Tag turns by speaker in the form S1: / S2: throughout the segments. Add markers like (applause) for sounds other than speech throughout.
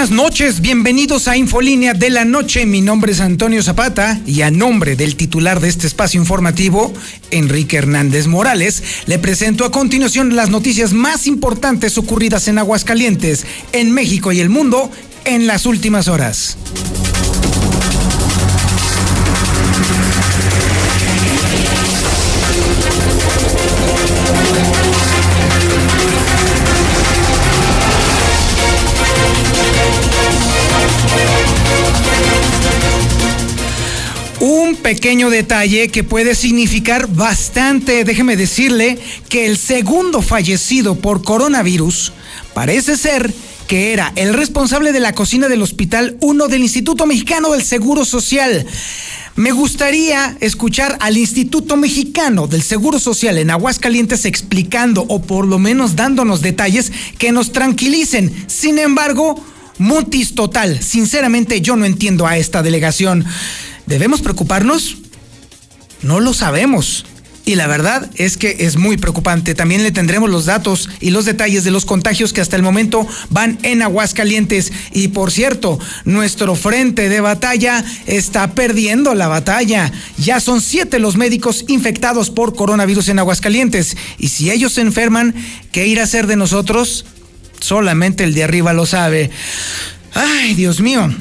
S1: buenas noches, bienvenidos a Infolínea de la Noche. Mi nombre es Antonio Zapata y a nombre del titular de este espacio informativo, Enrique Hernández Morales, le presento a continuación las noticias más importantes ocurridas en Aguascalientes, en México y el mundo en las últimas horas. Pequeño detalle que puede significar bastante, déjeme decirle que el segundo fallecido por coronavirus parece ser que era el responsable de la cocina del Hospital 1 del Instituto Mexicano del Seguro Social. Me gustaría escuchar al Instituto Mexicano del Seguro Social en Aguascalientes explicando o por lo menos dándonos detalles que nos tranquilicen. Sin embargo, mutis total. Sinceramente yo no entiendo a esta delegación. ¿Debemos preocuparnos? No lo sabemos. Y la verdad es que es muy preocupante. También le tendremos los datos y los detalles de los contagios que hasta el momento van en Aguascalientes. Y por cierto, nuestro frente de batalla está perdiendo la batalla. Ya son siete los médicos infectados por coronavirus en Aguascalientes. Y si ellos se enferman, ¿qué irá a hacer de nosotros? Solamente el de arriba lo sabe. Ay, Dios mío.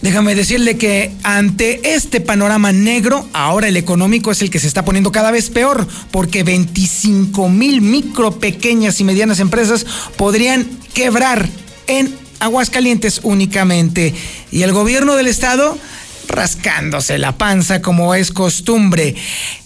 S1: Déjame decirle que ante este panorama negro, ahora el económico es el que se está poniendo cada vez peor, porque 25 mil micro, pequeñas y medianas empresas podrían quebrar en Aguascalientes únicamente. Y el gobierno del estado rascándose la panza como es costumbre.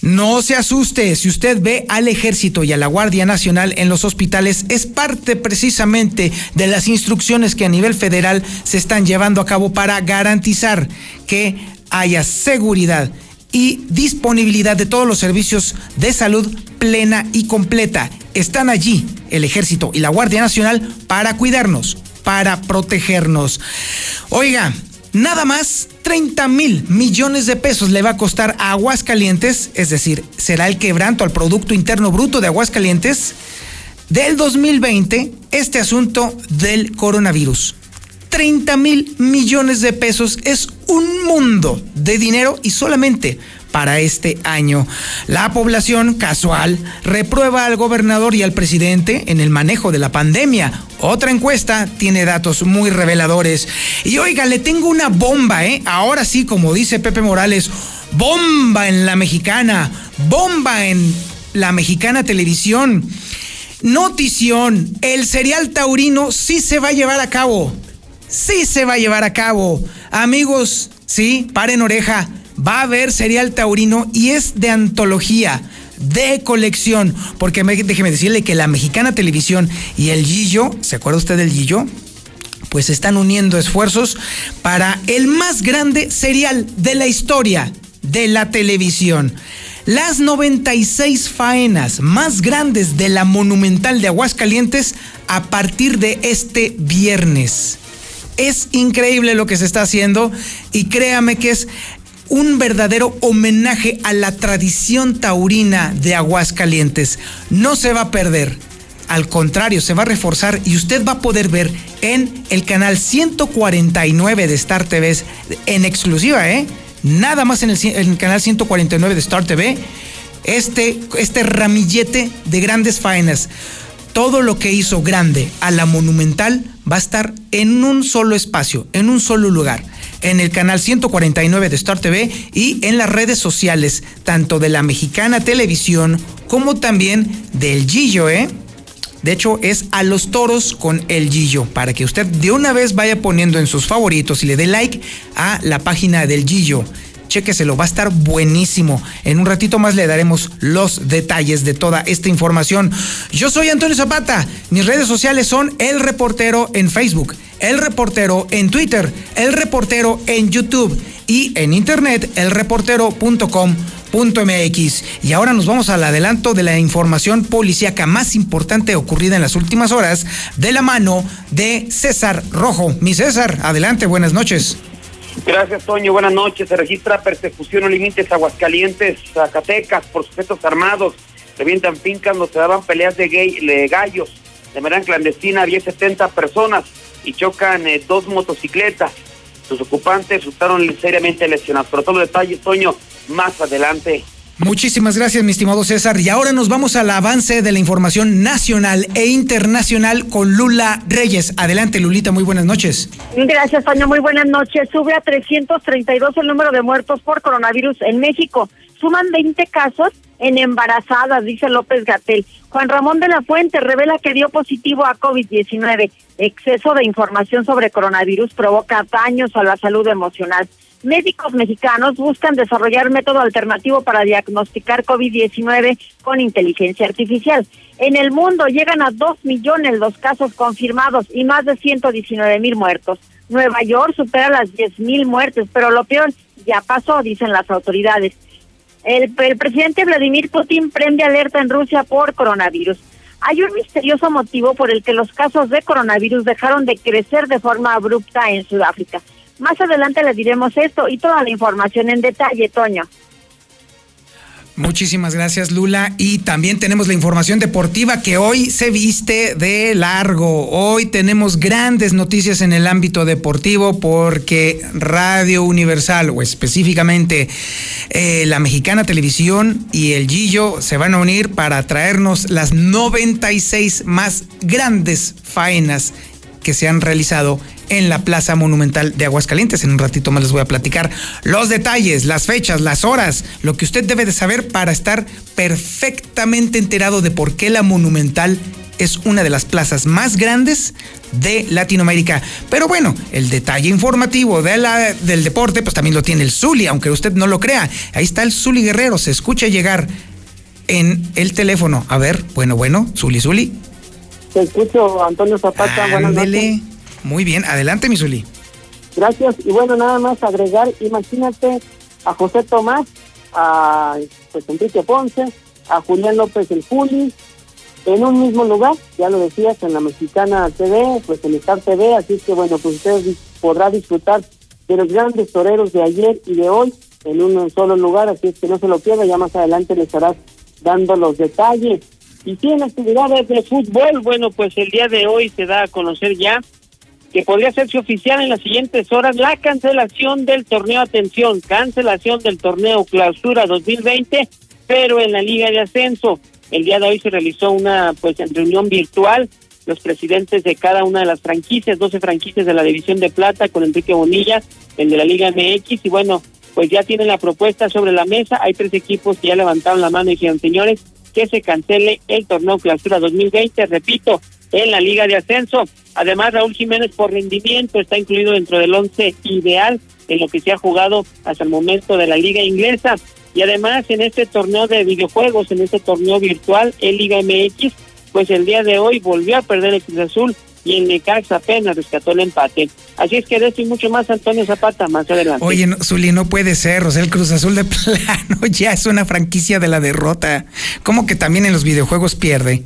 S1: No se asuste, si usted ve al ejército y a la Guardia Nacional en los hospitales, es parte precisamente de las instrucciones que a nivel federal se están llevando a cabo para garantizar que haya seguridad y disponibilidad de todos los servicios de salud plena y completa. Están allí el ejército y la Guardia Nacional para cuidarnos, para protegernos. Oiga, nada más 30 mil millones de pesos le va a costar a Aguascalientes, es decir, será el quebranto al Producto Interno Bruto de Aguascalientes del 2020 este asunto del coronavirus. 30 mil millones de pesos es un mundo de dinero y solamente para este año. La población casual reprueba al gobernador y al presidente en el manejo de la pandemia. Otra encuesta tiene datos muy reveladores. Y oiga, le tengo una bomba, ¿eh? Ahora sí, como dice Pepe Morales, bomba en la mexicana, bomba en la mexicana televisión. Notición, el serial taurino sí se va a llevar a cabo sí se va a llevar a cabo. Amigos, sí, paren oreja. Va a haber serial taurino y es de antología, de colección. Porque déjeme decirle que la mexicana televisión y el Gillo, ¿se acuerda usted del Gillo? Pues están uniendo esfuerzos para el más grande serial de la historia de la televisión. Las 96 faenas más grandes de la Monumental de Aguascalientes a partir de este viernes. Es increíble lo que se está haciendo y créame que es un verdadero homenaje a la tradición taurina de Aguascalientes. No se va a perder. Al contrario, se va a reforzar y usted va a poder ver en el canal 149 de Star TV en exclusiva, ¿eh? Nada más en el, canal 149 de Star TV este, este ramillete de grandes faenas todo lo que hizo grande a la Monumental va a estar en un solo espacio, en un solo lugar, en el canal 149 de Star TV y en las redes sociales, tanto de la Mexicana Televisión como también del Gillo, ¿eh? De hecho, es a los toros con el Gillo, para que usted de una vez vaya poniendo en sus favoritos y le dé like a la página del Gillo. Chéqueselo, va a estar buenísimo. En un ratito más le daremos los detalles de toda esta información. Yo soy Antonio Zapata. Mis redes sociales son El Reportero en Facebook, El Reportero en Twitter, El Reportero en YouTube y en internet elreportero.com MX. Y ahora nos vamos al adelanto de la información policíaca más importante ocurrida en las últimas horas de la mano de César Rojo. Mi César, adelante, buenas noches.
S2: Gracias, Toño. Buenas noches. Se registra persecución o límites Aguascalientes, Zacatecas por sujetos armados. Revientan fincas donde se daban peleas de, gay, gallos. De manera clandestina había 70 personas y chocan eh, dos motocicletas. Sus ocupantes resultaron seriamente lesionados. Pero todos los detalles, Toño, más adelante.
S1: Muchísimas gracias, mi estimado César. Y ahora nos vamos al avance de la información nacional e internacional con Lula Reyes. Adelante, Lulita, muy buenas noches.
S3: Gracias, Toño, muy buenas noches. Sube a 332 el número de muertos por coronavirus en México. Suman 20 casos en embarazadas, dice López Gatel. Juan Ramón de la Fuente revela que dio positivo a COVID-19. Exceso de información sobre coronavirus provoca daños a la salud emocional. Médicos mexicanos buscan desarrollar método alternativo para diagnosticar COVID-19 con inteligencia artificial. En el mundo llegan a 2 millones los casos confirmados y más de 119 mil muertos. Nueva York supera las 10 mil muertes, pero lo peor ya pasó, dicen las autoridades. El, el presidente Vladimir Putin prende alerta en Rusia por coronavirus. Hay un misterioso motivo por el que los casos de coronavirus dejaron de crecer de forma abrupta en Sudáfrica. Más adelante le diremos esto y toda la información en detalle, Toño.
S1: Muchísimas gracias Lula y también tenemos la información deportiva que hoy se viste de largo. Hoy tenemos grandes noticias en el ámbito deportivo porque Radio Universal o específicamente eh, la Mexicana Televisión y el Gillo se van a unir para traernos las 96 más grandes faenas que se han realizado en la Plaza Monumental de Aguascalientes. En un ratito más les voy a platicar los detalles, las fechas, las horas, lo que usted debe de saber para estar perfectamente enterado de por qué la Monumental es una de las plazas más grandes de Latinoamérica. Pero bueno, el detalle informativo de la, del deporte, pues también lo tiene el Zuli, aunque usted no lo crea. Ahí está el Zuli Guerrero, se escucha llegar en el teléfono. A ver, bueno, bueno, Zuli, Zuli.
S4: Te escucho, Antonio Zapata. Buenas noches.
S1: Muy bien, adelante, Misuli.
S4: Gracias. Y bueno, nada más agregar, imagínate a José Tomás, a pues, Enrique Ponce, a Julián López el Juli, en un mismo lugar, ya lo decías, en la Mexicana TV, pues en Star TV, así que bueno, pues usted podrá disfrutar de los grandes toreros de ayer y de hoy en un solo lugar, así es que no se lo pierda, ya más adelante le estarás dando los detalles. Y tiene actividades de fútbol, bueno, pues el día de hoy se da a conocer ya que podría hacerse oficial en las siguientes horas la cancelación del torneo, atención, cancelación del torneo clausura 2020, pero en la Liga de Ascenso. El día de hoy se realizó una pues reunión virtual, los presidentes de cada una de las franquicias, 12 franquicias de la División de Plata con Enrique Bonilla, el de la Liga MX, y bueno, pues ya tienen la propuesta sobre la mesa, hay tres equipos que ya levantaron la mano y dijeron, señores, que se cancele el torneo clausura 2020, repito, en la Liga de Ascenso. Además, Raúl Jiménez por rendimiento está incluido dentro del once ideal en lo que se ha jugado hasta el momento de la Liga Inglesa. Y además, en este torneo de videojuegos, en este torneo virtual, el Liga MX, pues el día de hoy volvió a perder el Cruz Azul y el Necaxa apenas rescató el empate. Así es que de esto y mucho más, Antonio Zapata, más adelante.
S1: Oye, Zuli, no puede ser, o sea, el Cruz Azul de (laughs) plano ya es una franquicia de la derrota. ¿Cómo que también en los videojuegos pierde?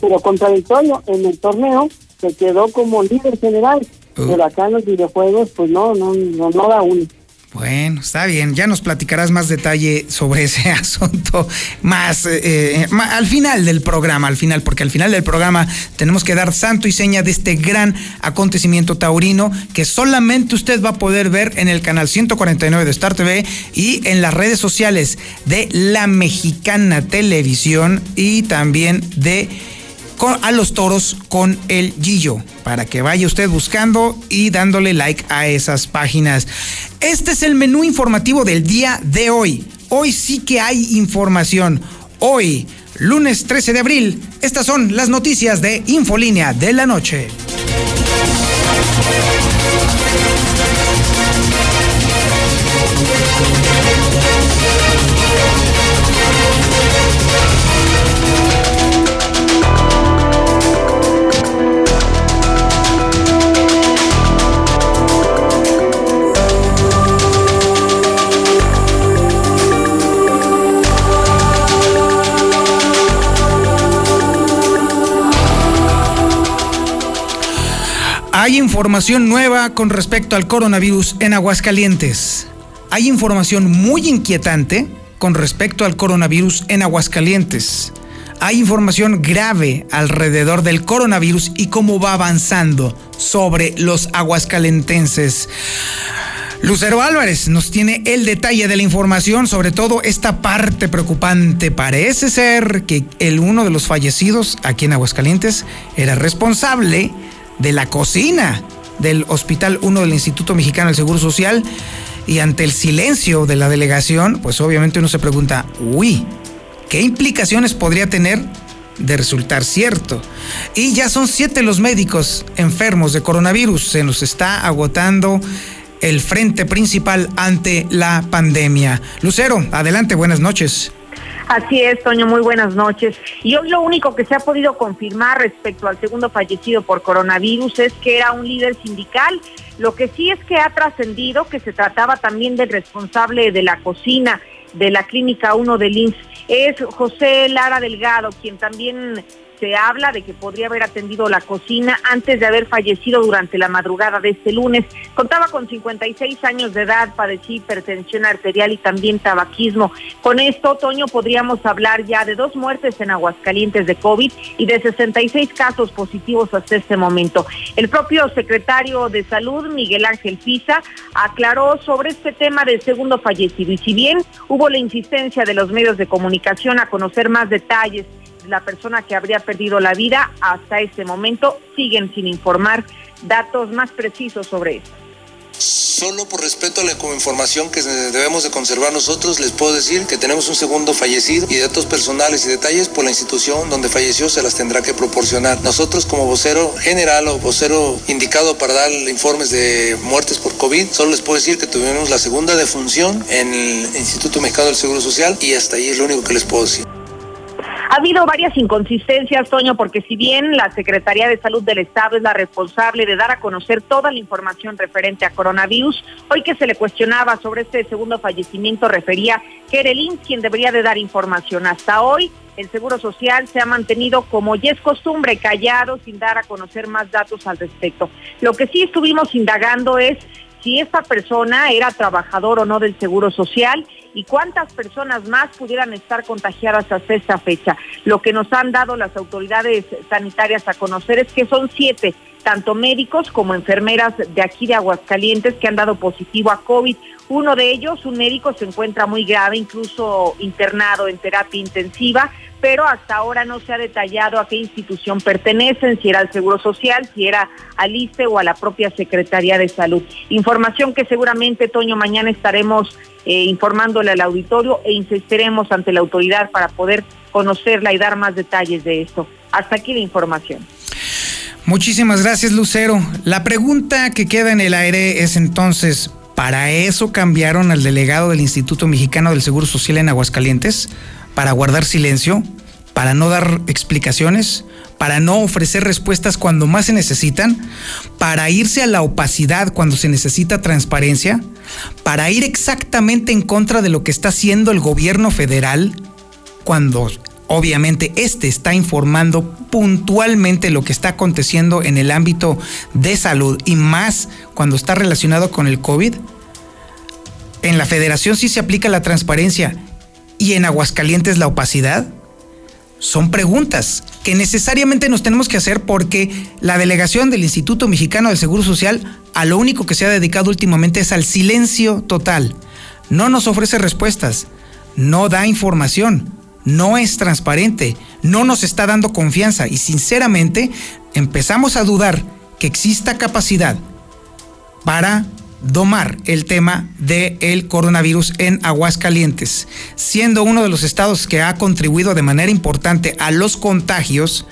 S4: Pero contradictorio, en el torneo se quedó como líder general, uh. pero acá en los videojuegos pues no, no, no, no da uno.
S1: Bueno, está bien, ya nos platicarás más detalle sobre ese (laughs) asunto más, eh, eh, al final del programa, al final, porque al final del programa tenemos que dar santo y seña de este gran acontecimiento taurino que solamente usted va a poder ver en el canal 149 de Star TV y en las redes sociales de La Mexicana Televisión y también de a los toros con el Gillo, para que vaya usted buscando y dándole like a esas páginas. Este es el menú informativo del día de hoy. Hoy sí que hay información. Hoy, lunes 13 de abril, estas son las noticias de Infolínea de la noche. Información nueva con respecto al coronavirus en Aguascalientes. Hay información muy inquietante con respecto al coronavirus en Aguascalientes. Hay información grave alrededor del coronavirus y cómo va avanzando sobre los aguascalentenses. Lucero Álvarez nos tiene el detalle de la información, sobre todo esta parte preocupante. Parece ser que el uno de los fallecidos aquí en Aguascalientes era responsable de la cocina del Hospital 1 del Instituto Mexicano del Seguro Social y ante el silencio de la delegación, pues obviamente uno se pregunta, uy, ¿qué implicaciones podría tener de resultar cierto? Y ya son siete los médicos enfermos de coronavirus, se nos está agotando el frente principal ante la pandemia. Lucero, adelante, buenas noches.
S3: Así es, Toño, muy buenas noches. Y hoy lo único que se ha podido confirmar respecto al segundo fallecido por coronavirus es que era un líder sindical. Lo que sí es que ha trascendido que se trataba también del responsable de la cocina de la Clínica 1 del INSS. Es José Lara Delgado, quien también se habla de que podría haber atendido la cocina antes de haber fallecido durante la madrugada de este lunes. Contaba con 56 años de edad, padecía hipertensión arterial y también tabaquismo. Con esto, Toño, podríamos hablar ya de dos muertes en Aguascalientes de COVID y de 66 casos positivos hasta este momento. El propio secretario de Salud, Miguel Ángel Pisa, aclaró sobre este tema del segundo fallecido. Y si bien hubo la insistencia de los medios de comunicación a conocer más detalles la persona que habría perdido la vida. Hasta ese momento siguen sin informar datos más precisos sobre esto.
S5: Solo por respeto a la información que debemos de conservar nosotros, les puedo decir que tenemos un segundo fallecido y datos personales y detalles por la institución donde falleció se las tendrá que proporcionar. Nosotros como vocero general o vocero indicado para dar informes de muertes por COVID, solo les puedo decir que tuvimos la segunda defunción en el Instituto Mexicano del Seguro Social y hasta ahí es lo único que les puedo decir.
S3: Ha habido varias inconsistencias, Toño, porque si bien la Secretaría de Salud del Estado es la responsable de dar a conocer toda la información referente a coronavirus, hoy que se le cuestionaba sobre este segundo fallecimiento refería que era el INS quien debería de dar información. Hasta hoy el Seguro Social se ha mantenido como ya es costumbre, callado, sin dar a conocer más datos al respecto. Lo que sí estuvimos indagando es si esta persona era trabajador o no del Seguro Social y cuántas personas más pudieran estar contagiadas hasta esta fecha. Lo que nos han dado las autoridades sanitarias a conocer es que son siete, tanto médicos como enfermeras de aquí de Aguascalientes que han dado positivo a COVID. Uno de ellos, un médico, se encuentra muy grave, incluso internado en terapia intensiva pero hasta ahora no se ha detallado a qué institución pertenecen, si era al Seguro Social, si era al ISTE o a la propia Secretaría de Salud. Información que seguramente, Toño, mañana estaremos eh, informándole al auditorio e insistiremos ante la autoridad para poder conocerla y dar más detalles de esto. Hasta aquí la información.
S1: Muchísimas gracias, Lucero. La pregunta que queda en el aire es entonces, ¿para eso cambiaron al delegado del Instituto Mexicano del Seguro Social en Aguascalientes? para guardar silencio, para no dar explicaciones, para no ofrecer respuestas cuando más se necesitan, para irse a la opacidad cuando se necesita transparencia, para ir exactamente en contra de lo que está haciendo el gobierno federal cuando obviamente este está informando puntualmente lo que está aconteciendo en el ámbito de salud y más cuando está relacionado con el COVID. En la federación sí se aplica la transparencia y en Aguascalientes la opacidad? Son preguntas que necesariamente nos tenemos que hacer porque la delegación del Instituto Mexicano del Seguro Social a lo único que se ha dedicado últimamente es al silencio total. No nos ofrece respuestas, no da información, no es transparente, no nos está dando confianza y sinceramente empezamos a dudar que exista capacidad para domar el tema del coronavirus en Aguascalientes, siendo uno de los estados que ha contribuido de manera importante a los contagios.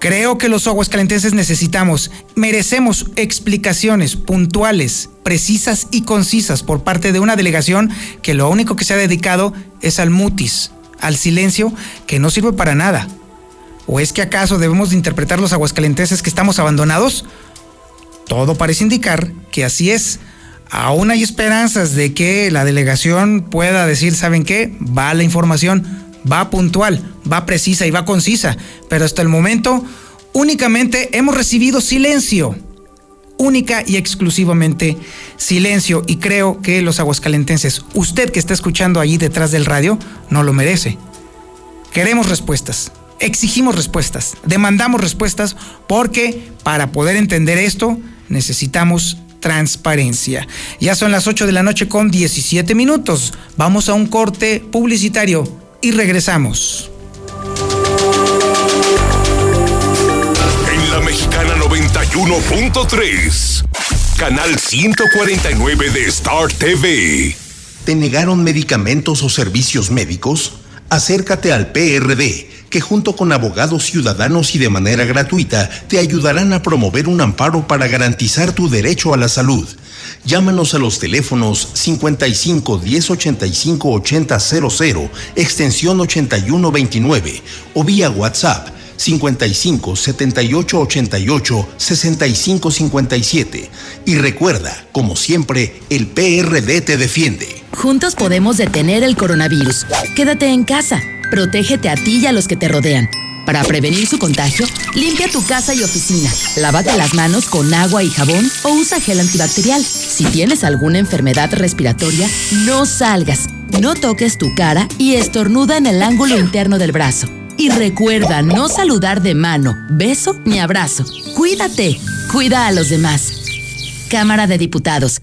S1: Creo que los aguascalentenses necesitamos, merecemos explicaciones puntuales, precisas y concisas por parte de una delegación que lo único que se ha dedicado es al mutis, al silencio, que no sirve para nada. ¿O es que acaso debemos de interpretar los aguascalentenses que estamos abandonados? Todo parece indicar que así es aún hay esperanzas de que la delegación pueda decir, ¿saben qué? Va la información, va puntual, va precisa y va concisa, pero hasta el momento únicamente hemos recibido silencio. Única y exclusivamente silencio. Y creo que los aguascalentenses, usted que está escuchando allí detrás del radio, no lo merece. Queremos respuestas, exigimos respuestas, demandamos respuestas, porque para poder entender esto necesitamos transparencia. Ya son las 8 de la noche con 17 minutos. Vamos a un corte publicitario y regresamos.
S6: 91.3, canal 149 de Star TV.
S7: ¿Te negaron medicamentos o servicios médicos? Acércate al PRD, que junto con abogados ciudadanos y de manera gratuita te ayudarán a promover un amparo para garantizar tu derecho a la salud. Llámanos a los teléfonos 55 10 85 80 00, extensión 8129 o vía WhatsApp 55 78 88 65 57. Y recuerda, como siempre, el PRD te defiende.
S8: Juntos podemos detener el coronavirus. Quédate en casa. Protégete a ti y a los que te rodean. Para prevenir su contagio, limpia tu casa y oficina. Lávate las manos con agua y jabón o usa gel antibacterial. Si tienes alguna enfermedad respiratoria, no salgas. No toques tu cara y estornuda en el ángulo interno del brazo. Y recuerda no saludar de mano, beso ni abrazo. Cuídate, cuida a los demás. Cámara de Diputados.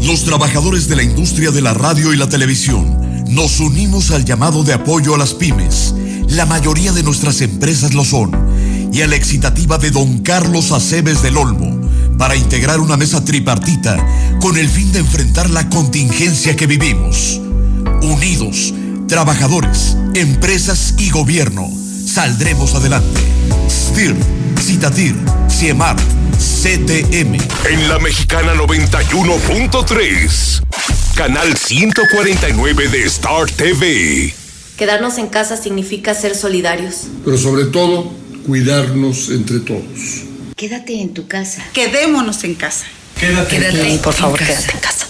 S9: Los trabajadores de la industria de la radio y la televisión nos unimos al llamado de apoyo a las pymes. La mayoría de nuestras empresas lo son. Y a la excitativa de don Carlos Aceves del Olmo para integrar una mesa tripartita con el fin de enfrentar la contingencia que vivimos. Unidos, trabajadores, empresas y gobierno, saldremos adelante. STIR, Citatir, CIEMAR, CTM.
S6: En la Mexicana 91.3, canal 149 de Star TV.
S10: Quedarnos en casa significa ser solidarios.
S11: Pero sobre todo, cuidarnos entre todos.
S12: Quédate en tu casa.
S13: Quedémonos en casa.
S12: Quédate,
S13: quédate
S12: en
S13: por favor,
S12: en
S13: quédate en casa.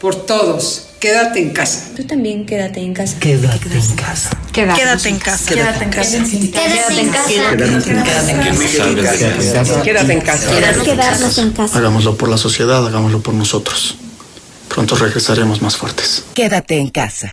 S13: Por todos, quédate en casa.
S12: Tú también quédate en casa.
S14: Quédate en casa.
S13: Quédate en casa.
S12: Quédate en casa.
S13: Quédate en casa.
S14: Quédate en casa.
S12: Quedarnos en casa.
S15: Hagámoslo por la sociedad, hagámoslo por nosotros. Pronto regresaremos más fuertes.
S16: Quédate en casa.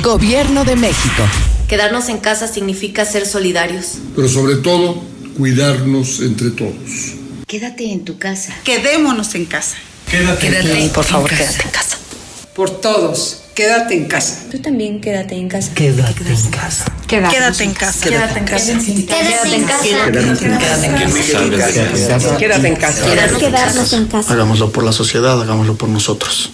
S16: Gobierno de México.
S10: Quedarnos en casa significa ser solidarios.
S11: Pero sobre todo, cuidarnos entre todos.
S12: Quédate en tu casa.
S13: Quedémonos en casa.
S14: Quédate,
S13: quédate
S17: por favor,
S13: en
S17: quédate en casa.
S13: Por todos, quédate en casa.
S12: Tú también quédate en casa.
S14: Quédate en casa.
S13: Quédate en casa.
S17: Quédate en casa.
S12: Quédate en casa.
S14: Quédate en casa.
S12: Quedarnos en casa.
S15: Hagámoslo por la sociedad, hagámoslo por nosotros.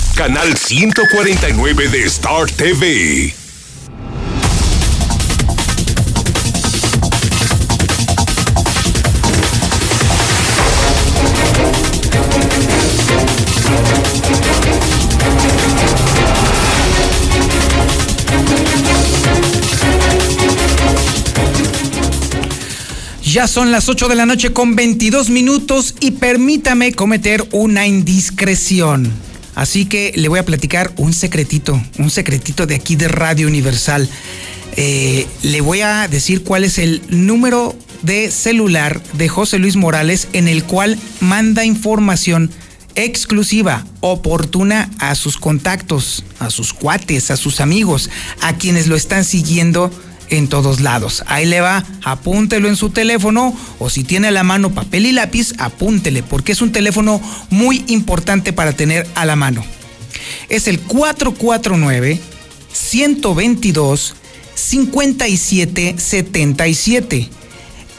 S6: canal 149 de Star TV.
S1: Ya son las 8 de la noche con 22 minutos y permítame cometer una indiscreción. Así que le voy a platicar un secretito, un secretito de aquí de Radio Universal. Eh, le voy a decir cuál es el número de celular de José Luis Morales en el cual manda información exclusiva, oportuna a sus contactos, a sus cuates, a sus amigos, a quienes lo están siguiendo en todos lados. Ahí le va, apúntelo en su teléfono o si tiene a la mano papel y lápiz, apúntele, porque es un teléfono muy importante para tener a la mano. Es el 449 122 5777.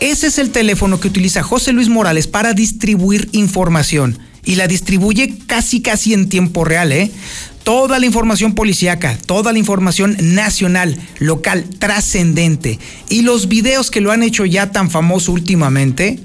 S1: Ese es el teléfono que utiliza José Luis Morales para distribuir información y la distribuye casi casi en tiempo real, ¿eh? Toda la información policíaca, toda la información nacional, local, trascendente y los videos que lo han hecho ya tan famoso últimamente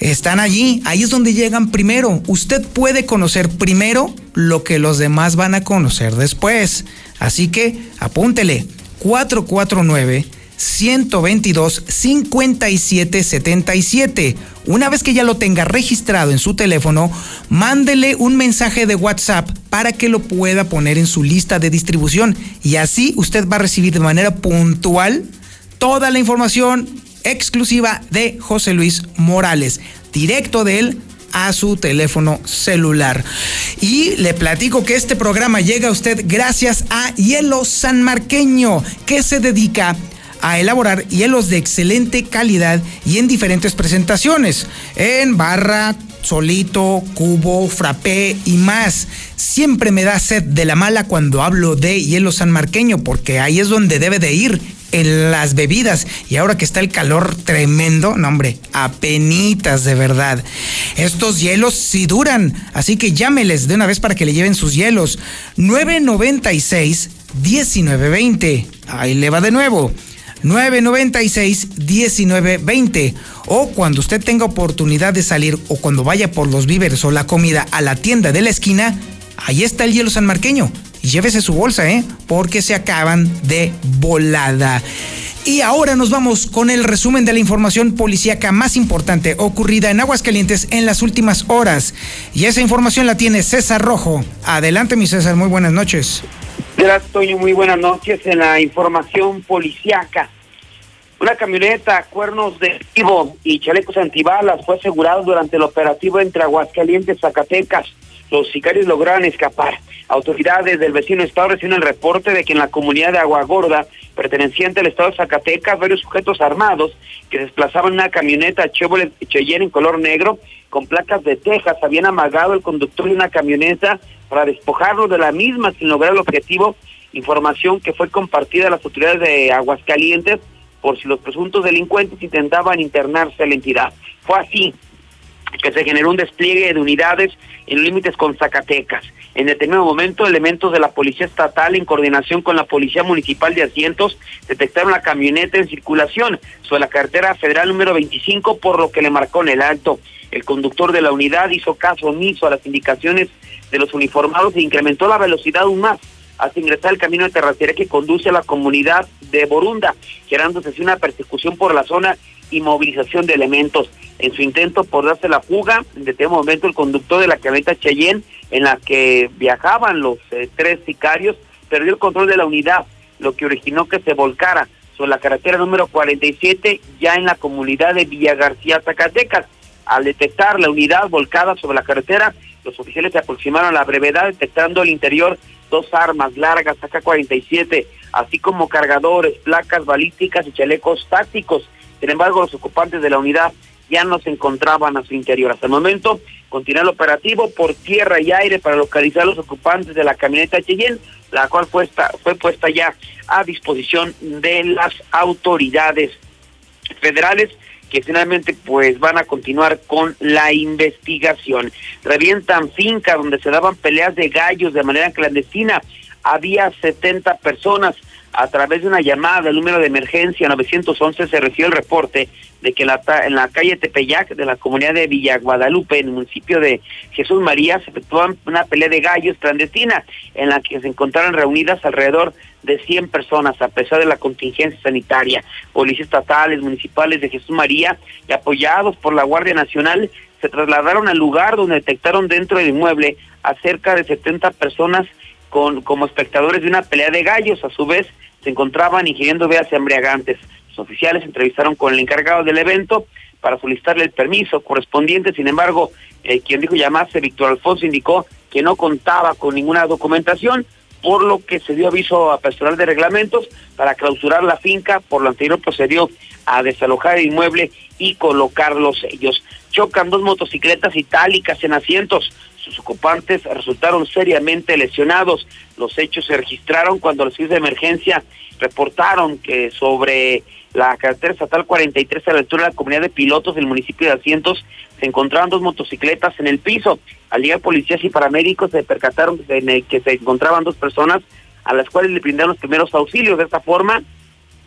S1: están allí, ahí es donde llegan primero. Usted puede conocer primero lo que los demás van a conocer después. Así que apúntele 449 122 5777. Una vez que ya lo tenga registrado en su teléfono, mándele un mensaje de WhatsApp para que lo pueda poner en su lista de distribución y así usted va a recibir de manera puntual toda la información exclusiva de José Luis Morales, directo de él a su teléfono celular. Y le platico que este programa llega a usted gracias a Hielo Sanmarqueño, que se dedica a elaborar hielos de excelente calidad y en diferentes presentaciones, en barra, solito, cubo, frappé y más. Siempre me da sed de la mala cuando hablo de hielo sanmarqueño porque ahí es donde debe de ir en las bebidas y ahora que está el calor tremendo, no hombre, apenitas de verdad. Estos hielos sí duran, así que llámeles de una vez para que le lleven sus hielos. 996 1920. Ahí le va de nuevo. 996-1920. O cuando usted tenga oportunidad de salir o cuando vaya por los víveres o la comida a la tienda de la esquina, ahí está el hielo sanmarqueño. Y llévese su bolsa, ¿eh? Porque se acaban de volada. Y ahora nos vamos con el resumen de la información policíaca más importante ocurrida en Aguascalientes en las últimas horas. Y esa información la tiene César Rojo. Adelante, mi César, muy buenas noches.
S18: Gracias, Toño. Muy buenas noches en la información policiaca. Una camioneta, cuernos de vivo y chalecos antibalas fue asegurado durante el operativo entre Aguascalientes y Zacatecas. Los sicarios lograron escapar. Autoridades del vecino estado reciben el reporte de que en la comunidad de Aguagorda, perteneciente al estado de Zacatecas, varios sujetos armados que desplazaban una camioneta Chevrolet Cheyenne en color negro con placas de Texas habían amagado el conductor de una camioneta para despojarlo de la misma sin lograr el objetivo. Información que fue compartida a las autoridades de Aguascalientes por si los presuntos delincuentes intentaban internarse a la entidad. Fue así que se generó un despliegue de unidades en límites con Zacatecas. En determinado momento, elementos de la Policía Estatal, en coordinación con la Policía Municipal de Asientos, detectaron la camioneta en circulación sobre la carretera federal número 25, por lo que le marcó en el alto. El conductor de la unidad hizo caso omiso a las indicaciones de los uniformados e incrementó la velocidad aún más hasta ingresar el camino de terracería que conduce a la comunidad de Borunda, generándose así una persecución por la zona y movilización de elementos. En su intento por darse la fuga, en determinado momento el conductor de la camioneta Cheyenne, en la que viajaban los eh, tres sicarios, perdió el control de la unidad, lo que originó que se volcara sobre la carretera número 47, ya en la comunidad de Villa García, Zacatecas. Al detectar la unidad volcada sobre la carretera, los oficiales se aproximaron a la brevedad detectando el interior dos armas largas AK-47, así como cargadores, placas balísticas y chalecos tácticos. Sin embargo, los ocupantes de la unidad ya no se encontraban a su interior. Hasta el momento, continúa el operativo por tierra y aire para localizar a los ocupantes de la camioneta Cheyenne, la cual fue, fue puesta ya a disposición de las autoridades federales que finalmente pues van a continuar con la investigación. Revientan finca donde se daban peleas de gallos de manera clandestina. Había 70 personas. A través de una llamada del número de emergencia 911 se recibió el reporte de que en la, en la calle Tepeyac de la comunidad de Villa Guadalupe, en el municipio de Jesús María, se efectuaba una pelea de gallos clandestina en la que se encontraron reunidas alrededor de 100 personas a pesar de la contingencia sanitaria. Policías estatales, municipales de Jesús María y apoyados por la Guardia Nacional se trasladaron al lugar donde detectaron dentro del inmueble a cerca de 70 personas con como espectadores de una pelea de gallos. A su vez, se encontraban ingiriendo bebidas embriagantes. Los oficiales entrevistaron con el encargado del evento para solicitarle el permiso correspondiente. Sin embargo, eh, quien dijo llamarse Víctor Alfonso indicó que no contaba con ninguna documentación, por lo que se dio aviso a personal de reglamentos para clausurar la finca. Por lo anterior procedió a desalojar el inmueble y colocar los sellos. Chocan dos motocicletas itálicas en asientos. Sus ocupantes resultaron seriamente lesionados. Los hechos se registraron cuando los servicios de emergencia reportaron que sobre la carretera estatal 43 a la altura de la comunidad de pilotos del municipio de Asientos se encontraban dos motocicletas en el piso. Al llegar policías y paramédicos se percataron que se, que se encontraban dos personas a las cuales le brindaron los primeros auxilios. De esta forma,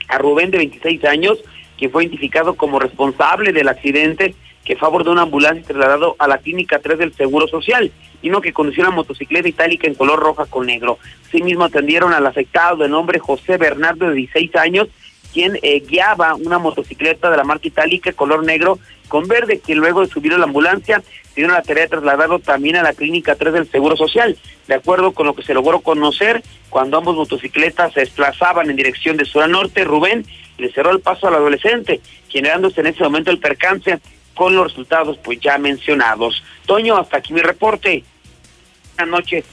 S18: a Rubén de 26 años, quien fue identificado como responsable del accidente, que fue de una ambulancia y trasladado a la clínica 3 del Seguro Social, y no que condució una motocicleta itálica en color roja con negro. Asimismo atendieron al afectado de nombre José Bernardo de 16 años, quien eh, guiaba una motocicleta de la marca itálica color negro con verde, quien luego de subir a la ambulancia dieron la tarea de trasladarlo también a la clínica 3 del Seguro Social. De acuerdo con lo que se logró conocer, cuando ambos motocicletas se desplazaban en dirección de sur a norte, Rubén le cerró el paso al adolescente, generándose en ese momento el percance con los resultados pues ya mencionados. Toño, hasta aquí mi reporte. Buenas noches.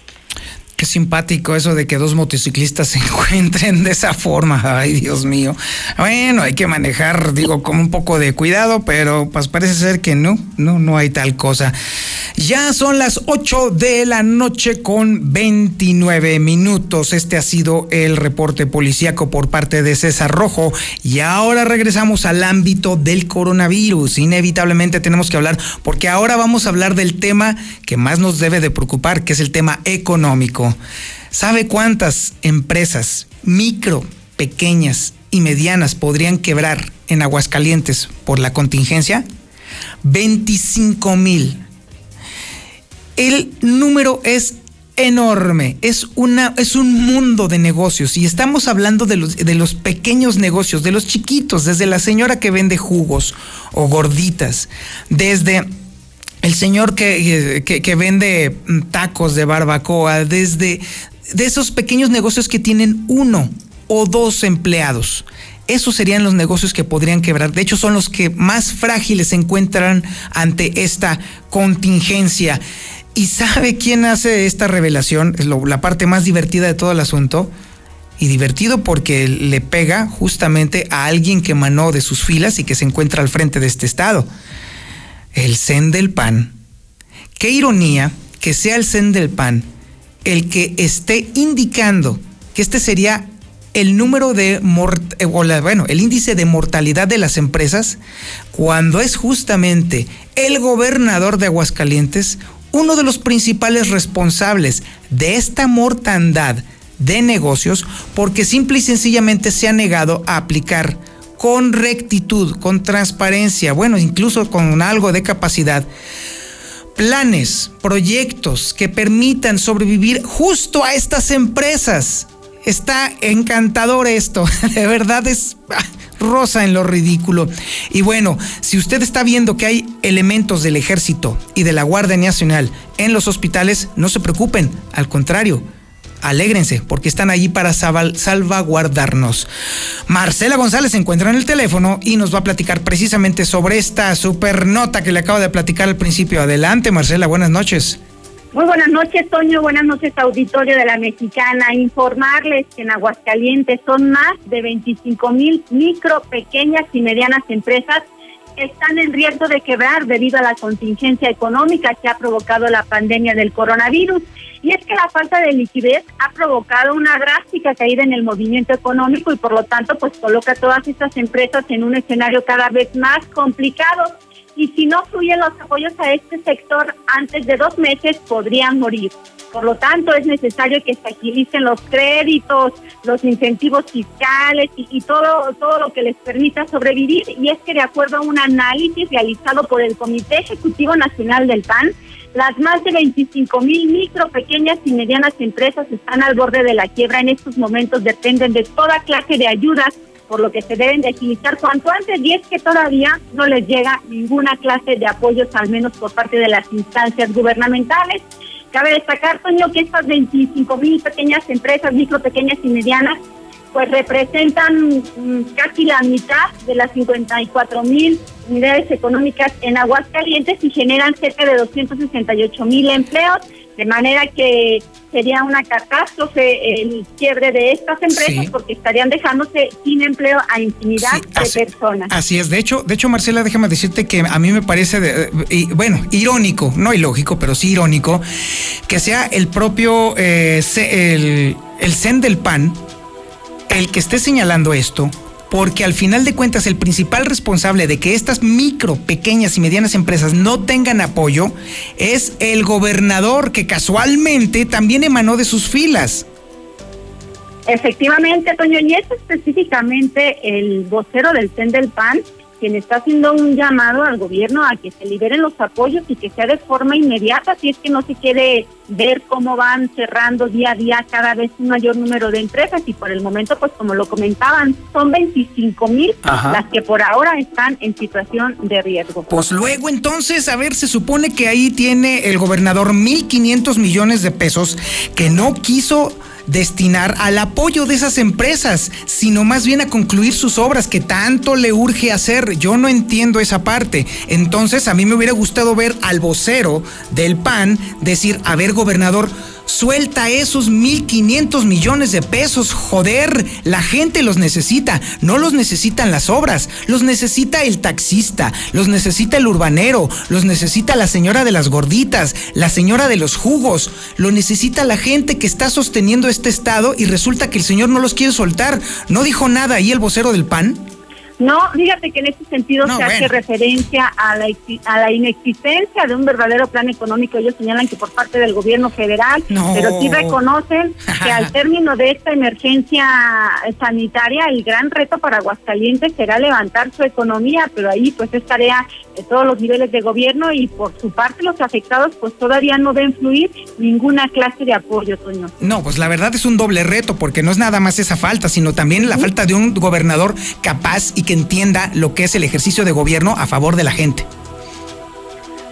S1: Qué simpático eso de que dos motociclistas se (laughs) encuentren de esa forma. Ay, Dios mío. Bueno, hay que manejar, digo, con un poco de cuidado, pero pues parece ser que no, no, no hay tal cosa. Ya son las 8 de la noche con 29 minutos. Este ha sido el reporte policíaco por parte de César Rojo. Y ahora regresamos al ámbito del coronavirus. Inevitablemente tenemos que hablar, porque ahora vamos a hablar del tema que más nos debe de preocupar, que es el tema económico. ¿Sabe cuántas empresas micro, pequeñas y medianas podrían quebrar en Aguascalientes por la contingencia? 25 mil. El número es enorme, es, una, es un mundo de negocios y estamos hablando de los, de los pequeños negocios, de los chiquitos, desde la señora que vende jugos o gorditas, desde el señor que, que, que vende tacos de barbacoa, desde de esos pequeños negocios que tienen uno o dos empleados. Esos serían los negocios que podrían quebrar. De hecho, son los que más frágiles se encuentran ante esta contingencia. ¿Y sabe quién hace esta revelación? Es la parte más divertida de todo el asunto. Y divertido porque le pega justamente a alguien que emanó de sus filas y que se encuentra al frente de este estado. El CEN del PAN. Qué ironía que sea el CEN del PAN el que esté indicando que este sería el número de la, bueno, el índice de mortalidad de las empresas cuando es justamente el gobernador de Aguascalientes uno de los principales responsables de esta mortandad de negocios porque simple y sencillamente se ha negado a aplicar con rectitud, con transparencia, bueno, incluso con algo de capacidad planes, proyectos que permitan sobrevivir justo a estas empresas. Está encantador esto, (laughs) de verdad es ah, rosa en lo ridículo. Y bueno, si usted está viendo que hay elementos del ejército y de la Guardia Nacional en los hospitales, no se preocupen, al contrario, alégrense, porque están allí para salvaguardarnos. Marcela González se encuentra en el teléfono y nos va a platicar precisamente sobre esta super nota que le acabo de platicar al principio. Adelante, Marcela, buenas noches.
S3: Muy buenas noches, Toño. Buenas noches, auditorio de la Mexicana. Informarles que en Aguascalientes son más de 25 mil micro, pequeñas y medianas empresas están en riesgo de quebrar debido a la contingencia económica que ha provocado la pandemia del coronavirus. Y es que la falta de liquidez ha provocado una drástica caída en el movimiento económico y por lo tanto pues coloca a todas estas empresas en un escenario cada vez más complicado.
S19: Y si no fluyen los apoyos a este sector antes de dos meses podrían morir. Por lo tanto, es necesario que se agilicen los créditos, los incentivos fiscales y, todo, todo lo que les permita sobrevivir. Y es que de acuerdo a un análisis realizado por el Comité Ejecutivo Nacional del PAN, las más de 25 mil micro, pequeñas y medianas empresas están al borde de la quiebra. En estos momentos dependen de toda clase de ayudas, por lo que se deben de agilizar cuanto antes y es que todavía no les llega ninguna clase de apoyos, al menos por parte de las instancias gubernamentales. Cabe destacar, Toño, que estas 25 mil pequeñas empresas, micro, pequeñas y medianas, pues representan mm, casi la mitad de las 54 mil unidades económicas en Aguascalientes y generan cerca de 268 mil empleos, de manera que sería una catástrofe el quiebre de estas empresas
S1: Sí.
S19: porque estarían dejándose sin empleo a infinidad
S1: Sí, así-
S19: de personas.
S1: Así es, de hecho, de hecho, Marcela, déjame decirte que a mí me parece, de- y, bueno, irónico, no ilógico, pero sí irónico, que sea el propio, eh, el, el CEN del PAN el que esté señalando esto, porque al final de cuentas el principal responsable de que estas micro, pequeñas y medianas empresas no tengan apoyo es el gobernador, que casualmente también emanó de sus filas.
S19: Efectivamente, Toño, y es específicamente el vocero del CEN del PAN quien está haciendo un llamado al gobierno a que se liberen los apoyos y que sea de forma inmediata, si es que no se quiere ver cómo van cerrando día a día cada vez un mayor número de empresas y por el momento, pues como lo comentaban, son 25 mil las que por ahora están en situación de riesgo.
S1: Pues luego entonces, a ver, se supone que ahí tiene el gobernador 1.500 millones de pesos que no quiso destinar al apoyo de esas empresas, sino más bien a concluir sus obras que tanto le urge hacer. Yo no entiendo esa parte. Entonces, a mí me hubiera gustado ver al vocero del PAN decir, a ver, gobernador, Suelta esos 1.500 millones de pesos, joder, la gente los necesita, no los necesitan las obras, los necesita el taxista, los necesita el urbanero, los necesita la señora de las gorditas, la señora de los jugos, lo necesita la gente que está sosteniendo este estado y resulta que el señor no los quiere soltar. ¿No dijo nada ahí el vocero del PAN?
S19: No, fíjate que en ese sentido
S1: No,
S19: se hace referencia a la, a la inexistencia de un verdadero plan económico. Ellos señalan que por parte del gobierno federal,
S1: No.
S19: pero sí reconocen que al (laughs) término de esta emergencia sanitaria, el gran reto para Aguascalientes será levantar su economía, pero ahí pues es tarea de todos los niveles de gobierno y por su parte los afectados pues todavía no ven fluir ninguna clase de apoyo, Toño.
S1: No, pues la verdad es un doble reto, porque no es nada más esa falta, sino también la falta de un gobernador capaz y que entienda lo que es el ejercicio de gobierno a favor de la gente.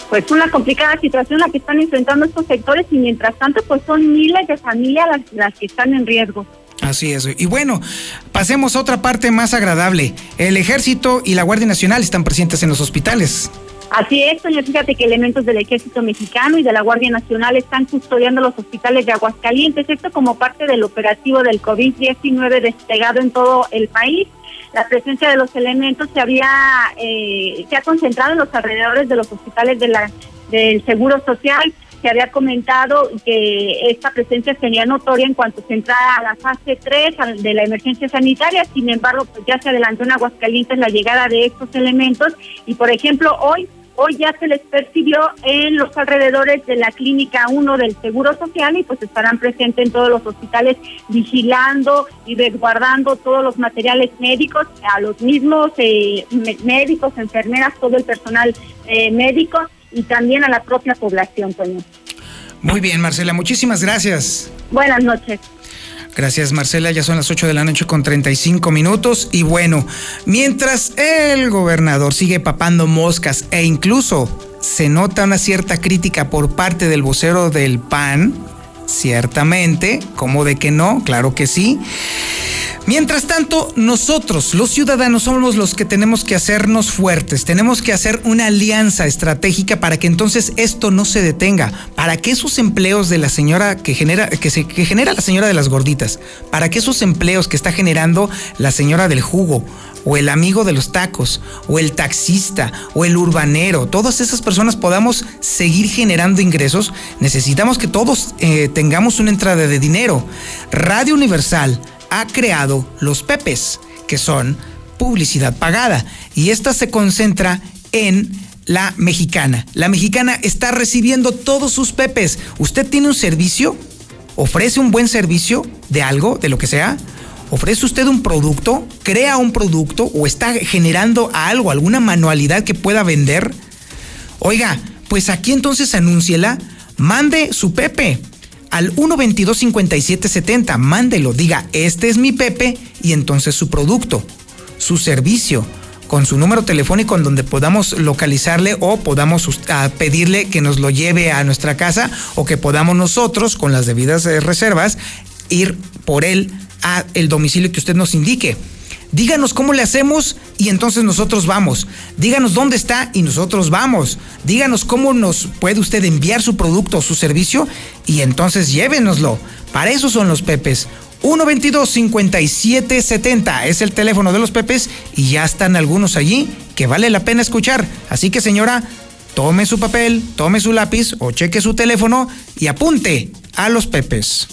S19: pues una complicada situación la que están enfrentando estos sectores y mientras tanto pues son miles de familias las, las que están en riesgo.
S1: Así es. Y bueno, pasemos a otra parte más agradable. El ejército y la Guardia Nacional están presentes en los hospitales.
S19: Así es, doña, fíjate que elementos del Ejército Mexicano y de la Guardia Nacional están custodiando los hospitales de Aguascalientes, esto como parte del operativo del COVID-19 desplegado en todo el país. La presencia de los elementos se había eh, se ha concentrado en los alrededores de los hospitales de la, del Seguro Social. Se había comentado que esta presencia sería notoria en cuanto se entrara a la fase 3 al- de la emergencia sanitaria. Sin embargo, pues ya se adelantó en Aguascalientes la llegada de estos elementos y, por ejemplo, hoy Hoy ya se les percibió en los alrededores de la Clínica 1 del Seguro Social y pues estarán presentes en todos los hospitales vigilando y resguardando todos los materiales médicos, a los mismos eh, médicos, enfermeras, todo el personal eh, médico y también a la propia población, Toño.
S1: Muy bien, Marcela, muchísimas gracias.
S19: Buenas noches.
S1: Gracias, Marcela. Ya son las 8 de la noche con 35 minutos. Y bueno, mientras el gobernador sigue papando moscas e incluso se nota una cierta crítica por parte del vocero del PAN, ciertamente, ¿cómo de que no? Claro que sí. Mientras tanto, nosotros, los ciudadanos, somos los que tenemos que hacernos fuertes, tenemos que hacer una alianza estratégica para que entonces esto no se detenga, para que esos empleos de la señora que genera, que, se, que genera la señora de las gorditas, para que esos empleos que está generando la señora del jugo, o el amigo de los tacos, o el taxista, o el urbanero, todas esas personas podamos seguir generando ingresos, necesitamos que todos eh, tengamos una entrada de dinero. Radio Universal ha creado los PEPES, que son publicidad pagada, y esta se concentra en La Mexicana. La Mexicana está recibiendo todos sus pepes. ¿Usted tiene un servicio? ¿Ofrece un buen servicio de algo, de lo que sea? ¿Ofrece usted un producto? ¿Crea un producto? ¿O está generando algo, alguna manualidad que pueda vender? Oiga, pues aquí entonces anúnciela. Mande su Pepe al 122-5770. Mándelo, diga, este es mi Pepe y entonces su producto, su servicio, con su número telefónico en donde podamos localizarle o podamos pedirle que nos lo lleve a nuestra casa o que podamos nosotros, con las debidas eh, reservas, ir por él a el domicilio que usted nos indique. Díganos cómo le hacemos y entonces nosotros vamos. Díganos dónde está y nosotros vamos. Díganos cómo nos puede usted enviar su producto o su servicio y entonces llévenoslo. Para eso son los Pepes. 122-5770 es el teléfono de los Pepes y ya están algunos allí que vale la pena escuchar. Así que señora, tome su papel, tome su lápiz o cheque su teléfono y apunte a los Pepes.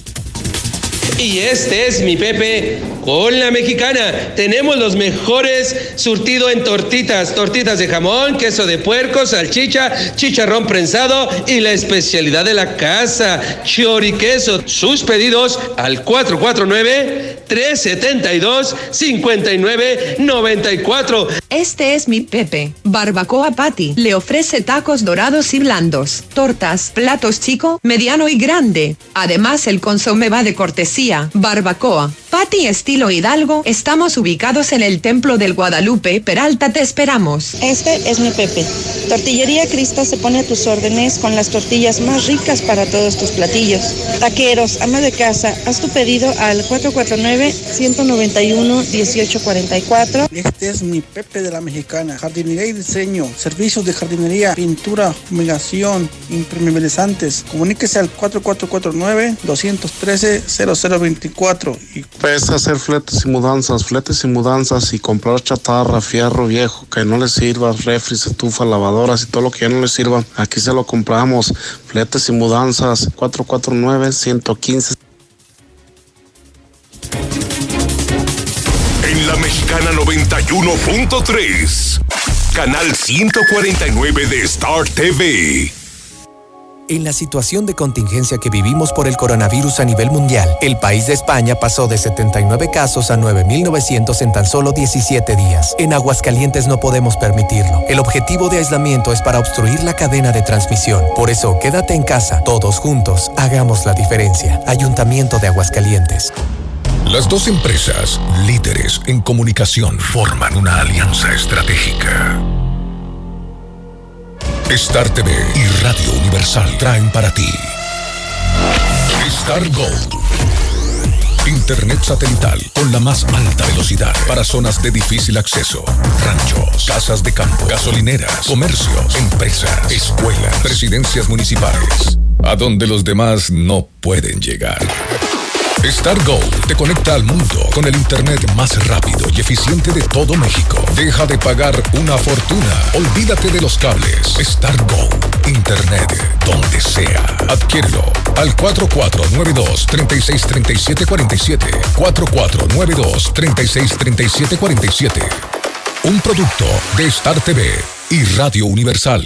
S20: Y este es mi Pepe con la mexicana. Tenemos los mejores surtido en tortitas, tortitas de jamón, queso de puerco, salchicha, chicharrón prensado y la especialidad de la casa, choriqueso. Sus pedidos al 449 372 5994.
S21: Este es mi Pepe, Barbacoa Patty. Le ofrece tacos dorados y blandos, tortas, platos chico, mediano y grande. Además, el consomé va de cortesía. Barbacoa. Patty estilo Hidalgo, estamos ubicados en el Templo del Guadalupe, Peralta te esperamos.
S22: Este es mi Pepe. Tortillería Crista se pone a tus órdenes con las tortillas más ricas para todos tus platillos. Taqueros, ama de casa, haz tu pedido al 449-191-1844.
S15: Este es mi Pepe de la Mexicana. Jardinería y diseño, servicios de jardinería, pintura, fumigación, impermeabilizantes. Comuníquese al 4449-213-0024 y
S23: Pesa hacer fletes y mudanzas, fletes y mudanzas y comprar chatarra, fierro viejo que no le sirva, refris, estufa, lavadoras y todo lo que ya no le sirva. Aquí se lo compramos. Fletes y mudanzas 449-115.
S6: En la mexicana 91.3, canal 149 de Star TV.
S24: En la situación de contingencia que vivimos por el coronavirus a nivel mundial, el país de España pasó de 79 casos a 9.900 en tan solo 17 días. En Aguascalientes no podemos permitirlo. El objetivo de aislamiento es para obstruir la cadena de transmisión. Por eso, quédate en casa, todos juntos, hagamos la diferencia. Ayuntamiento de Aguascalientes.
S6: Las dos empresas, líderes en comunicación, forman una alianza estratégica. Star TV y Radio Universal traen para ti Star Gold. Internet satelital con la más alta velocidad para zonas de difícil acceso, ranchos, casas de campo, gasolineras, comercios, empresas, escuelas, presidencias municipales, a donde los demás no pueden llegar. Star Gold te conecta al mundo con el Internet más rápido y eficiente de todo México. Deja de pagar una fortuna. Olvídate de los cables. Star Gold. Internet donde sea. Adquiérelo al 4492-363747. 4492-363747. Un producto de Star TV y Radio Universal.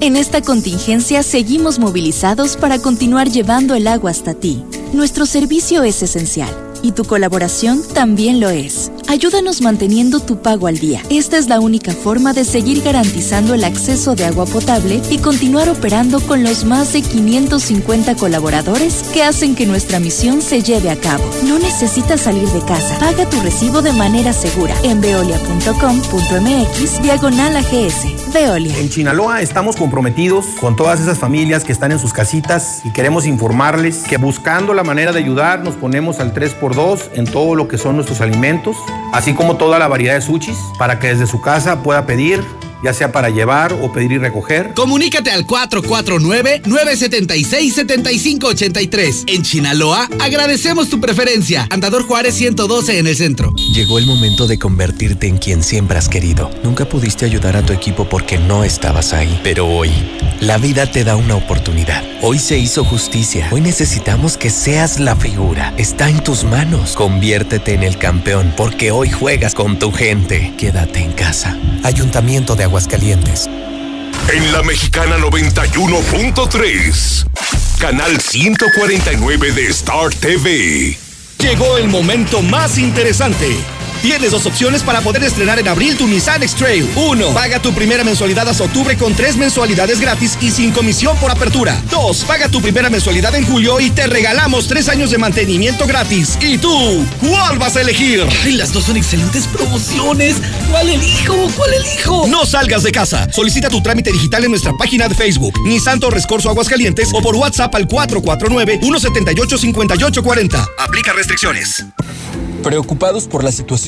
S25: En esta contingencia seguimos movilizados para continuar llevando el agua hasta ti. Nuestro servicio es esencial y tu colaboración también lo es. Ayúdanos manteniendo tu pago al día. Esta es la única forma de seguir garantizando el acceso de agua potable y continuar operando con los más de 550 colaboradores que hacen que nuestra misión se lleve a cabo. No necesitas salir de casa. Paga tu recibo de manera segura en veolia.com.mx diagonal AGS. Veolia.
S26: En Chinaloa estamos comprometidos con todas esas familias que están en sus casitas y queremos informarles que buscando la manera de ayudar nos ponemos al 3x2 en todo lo que son nuestros alimentos, así como toda la variedad de sushis, para que desde su casa pueda pedir ya sea para llevar o pedir y recoger.
S27: Comunícate al 449-976-7583. En Chinaloa, agradecemos tu preferencia. Andador Juárez 112 en el centro.
S24: Llegó el momento de convertirte en quien siempre has querido. Nunca pudiste ayudar a tu equipo porque no estabas ahí. Pero hoy, la vida te da una oportunidad. Hoy se hizo justicia. Hoy necesitamos que seas la figura. Está en tus manos. Conviértete en el campeón porque hoy juegas con tu gente. Quédate en casa. Ayuntamiento de Aguascalientes.
S6: En la Mexicana 91.3, canal 149 de Star TV.
S28: Llegó el momento más interesante. Tienes dos opciones para poder estrenar en abril tu Nissan X-Trail. Uno, paga tu primera mensualidad hasta octubre con tres mensualidades gratis y sin comisión por apertura. Dos, paga tu primera mensualidad en julio y te regalamos tres años de mantenimiento gratis. ¿Y tú? ¿Cuál vas a elegir?
S20: Ay, las dos son excelentes promociones. ¿Cuál elijo? ¿Cuál elijo?
S28: No salgas de casa. Solicita tu trámite digital en nuestra página de Facebook, Nissan Torres Corso Aguascalientes o por WhatsApp al 449-178-5840. Aplica restricciones.
S29: Preocupados por la situación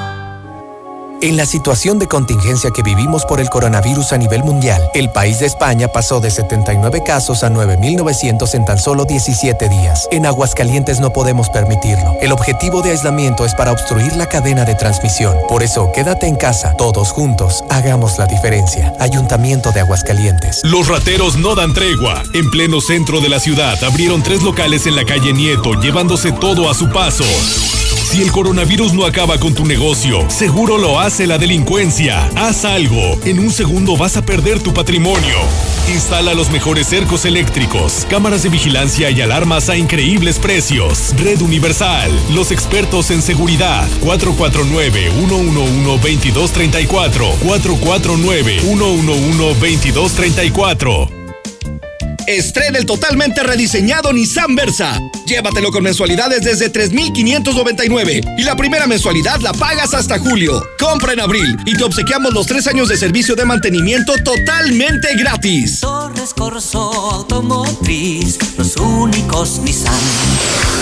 S24: En la situación de contingencia que vivimos por el coronavirus a nivel mundial, el país de España pasó de 79 casos a 9.900 en tan solo 17 días. En Aguascalientes no podemos permitirlo. El objetivo de aislamiento es para obstruir la cadena de transmisión. Por eso, quédate en casa, todos juntos, hagamos la diferencia. Ayuntamiento de Aguascalientes.
S6: Los rateros no dan tregua. En pleno centro de la ciudad abrieron tres locales en la calle Nieto, llevándose todo a su paso. Si el coronavirus no acaba con tu negocio, seguro lo hace la delincuencia. Haz algo. En un segundo vas a perder tu patrimonio. Instala los mejores cercos eléctricos, cámaras de vigilancia y alarmas a increíbles precios. Red Universal, los expertos en seguridad. 449-111-2234. 449-111-2234.
S28: Estrena el totalmente rediseñado Nissan Versa. Llévatelo con mensualidades desde 3,599 y la primera mensualidad la pagas hasta julio. Compra en abril y te obsequiamos los tres años de servicio de mantenimiento totalmente gratis.
S30: Torres Corso Automotriz, los únicos Nissan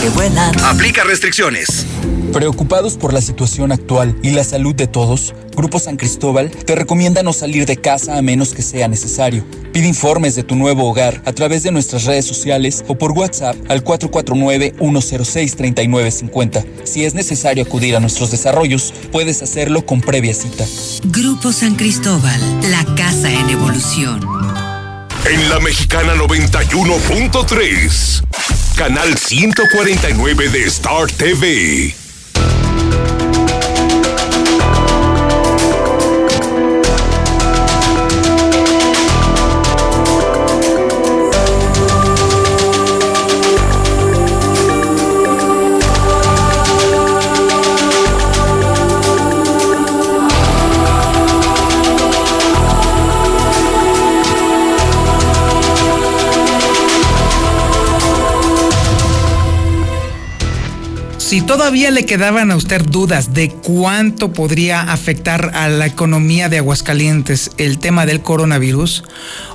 S30: que vuelan.
S28: Aplica restricciones.
S29: Preocupados por la situación actual y la salud de todos, Grupo San Cristóbal te recomienda no salir de casa a menos que sea necesario. Pide informes de tu nuevo hogar a través de nuestras redes sociales o por WhatsApp al 449-106-3950. Si es necesario acudir a nuestros desarrollos, puedes hacerlo con previa cita.
S31: Grupo San Cristóbal, la casa en evolución.
S6: En la Mexicana 91.3, canal 149 de Star TV.
S1: Si todavía le quedaban a usted dudas de cuánto podría afectar a la economía de Aguascalientes el tema del coronavirus,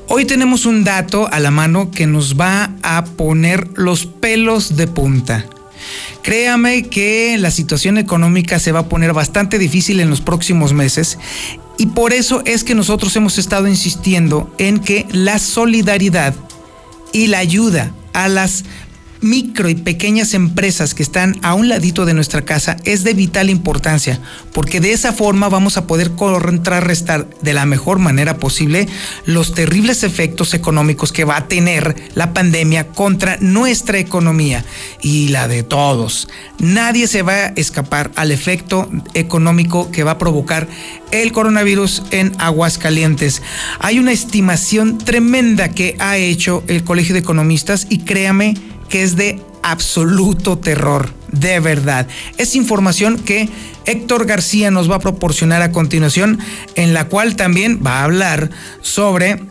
S1: hoy tenemos un dato a la mano que nos va a poner los pelos de punta. Créame que la situación económica se va a poner bastante difícil en los próximos meses y por eso es que nosotros hemos estado insistiendo en que la solidaridad y la ayuda a las micro y pequeñas empresas que están a un ladito de nuestra casa es de vital importancia, porque de esa forma vamos a poder contrarrestar de la mejor manera posible los terribles efectos económicos que va a tener la pandemia contra nuestra economía y la de todos. Nadie se va a escapar al efecto económico que va a provocar el coronavirus en Aguascalientes. Hay una estimación tremenda que ha hecho el Colegio de Economistas y créame, que es de absoluto terror, de verdad. Es información que Héctor García nos va a proporcionar a continuación, en la cual también va a hablar sobre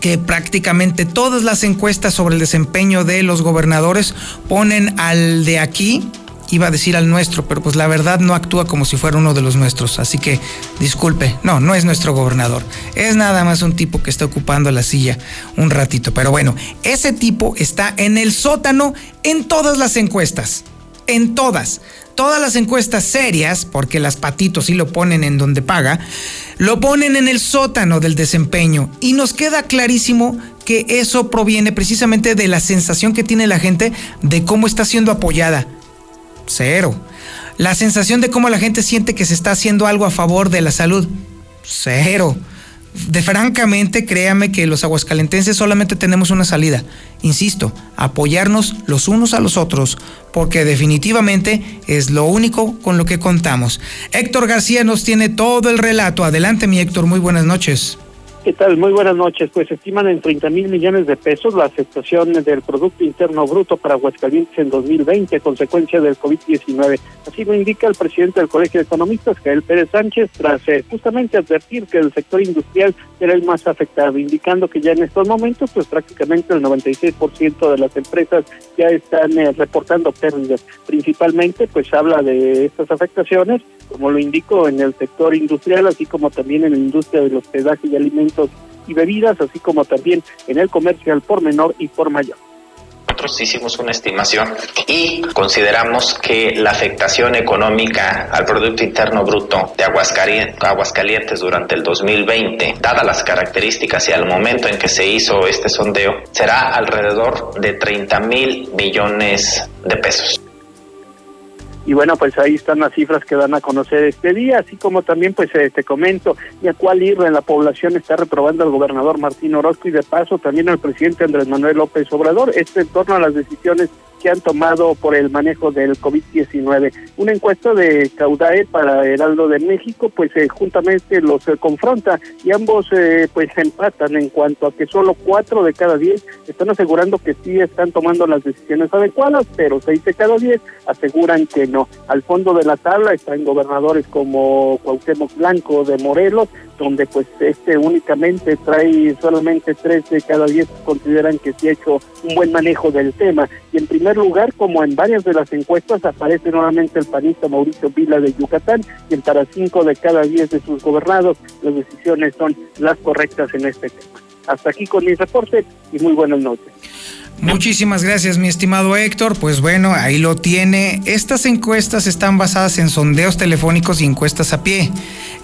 S1: que prácticamente todas las encuestas sobre el desempeño de los gobernadores ponen al de aquí iba a decir al nuestro, pero pues la verdad no actúa como si fuera uno de los nuestros. Así que disculpe, no, no es nuestro gobernador. Es nada más un tipo que está ocupando la silla un ratito. Pero bueno, ese tipo está en el sótano en todas las encuestas. En todas. Todas las encuestas serias, porque las patitos sí lo ponen en donde paga, lo ponen en el sótano del desempeño. Y nos queda clarísimo que eso proviene precisamente de la sensación que tiene la gente de cómo está siendo apoyada. Cero. La sensación de cómo la gente siente que se está haciendo algo a favor de la salud. Cero. De francamente, créame que los aguascalentenses solamente tenemos una salida. Insisto, apoyarnos los unos a los otros, porque definitivamente es lo único con lo que contamos. Héctor García nos tiene todo el relato. Adelante, mi Héctor, muy buenas noches.
S32: ¿Qué tal? Muy buenas noches. Pues estiman en 30 mil millones de pesos la afectación del Producto Interno Bruto para Aguascalientes en 2020, consecuencia del COVID-19. Así lo indica el presidente del Colegio de Economistas, Jael Pérez Sánchez, tras eh, justamente advertir que el sector industrial era el más afectado, indicando que ya en estos momentos, pues prácticamente el 96% de las empresas ya están eh, reportando pérdidas. Principalmente, pues habla de estas afectaciones, como lo indico, en el sector industrial, así como también en la industria del hospedaje y alimentos y bebidas, así como también en el comercio al por menor y por mayor.
S33: Nosotros hicimos una estimación y consideramos que la afectación económica al Producto Interno Bruto de Aguascalientes durante el 2020, dadas las características y al momento en que se hizo este sondeo, será alrededor de 30 mil millones de pesos.
S32: Y bueno, pues ahí están las cifras que dan a conocer este día, así como también pues eh, te comento, y a cuál ir en la población está reprobando al gobernador Martín Orozco y de paso también al presidente Andrés Manuel López Obrador, esto en torno a las decisiones que han tomado por el manejo del COVID-19. Una encuesta de Caudae para Heraldo de México, pues eh, juntamente los eh, confronta y ambos eh, pues empatan en cuanto a que solo cuatro de cada diez están asegurando que sí están tomando las decisiones adecuadas, pero seis de cada diez aseguran que no. Al fondo de la tabla están gobernadores como Cuauhtémoc Blanco de Morelos, donde pues este únicamente trae solamente tres de cada diez consideran que sí ha hecho un buen manejo del tema. Y en primer lugar, como en varias de las encuestas, aparece nuevamente el panista Mauricio Vila de Yucatán, quien para cinco de cada diez de sus gobernados las decisiones son las correctas en este tema. Hasta aquí con mi reporte y muy buenas noches.
S1: Muchísimas gracias, mi estimado Héctor. Pues bueno, ahí lo tiene. Estas encuestas están basadas en sondeos telefónicos y encuestas a pie.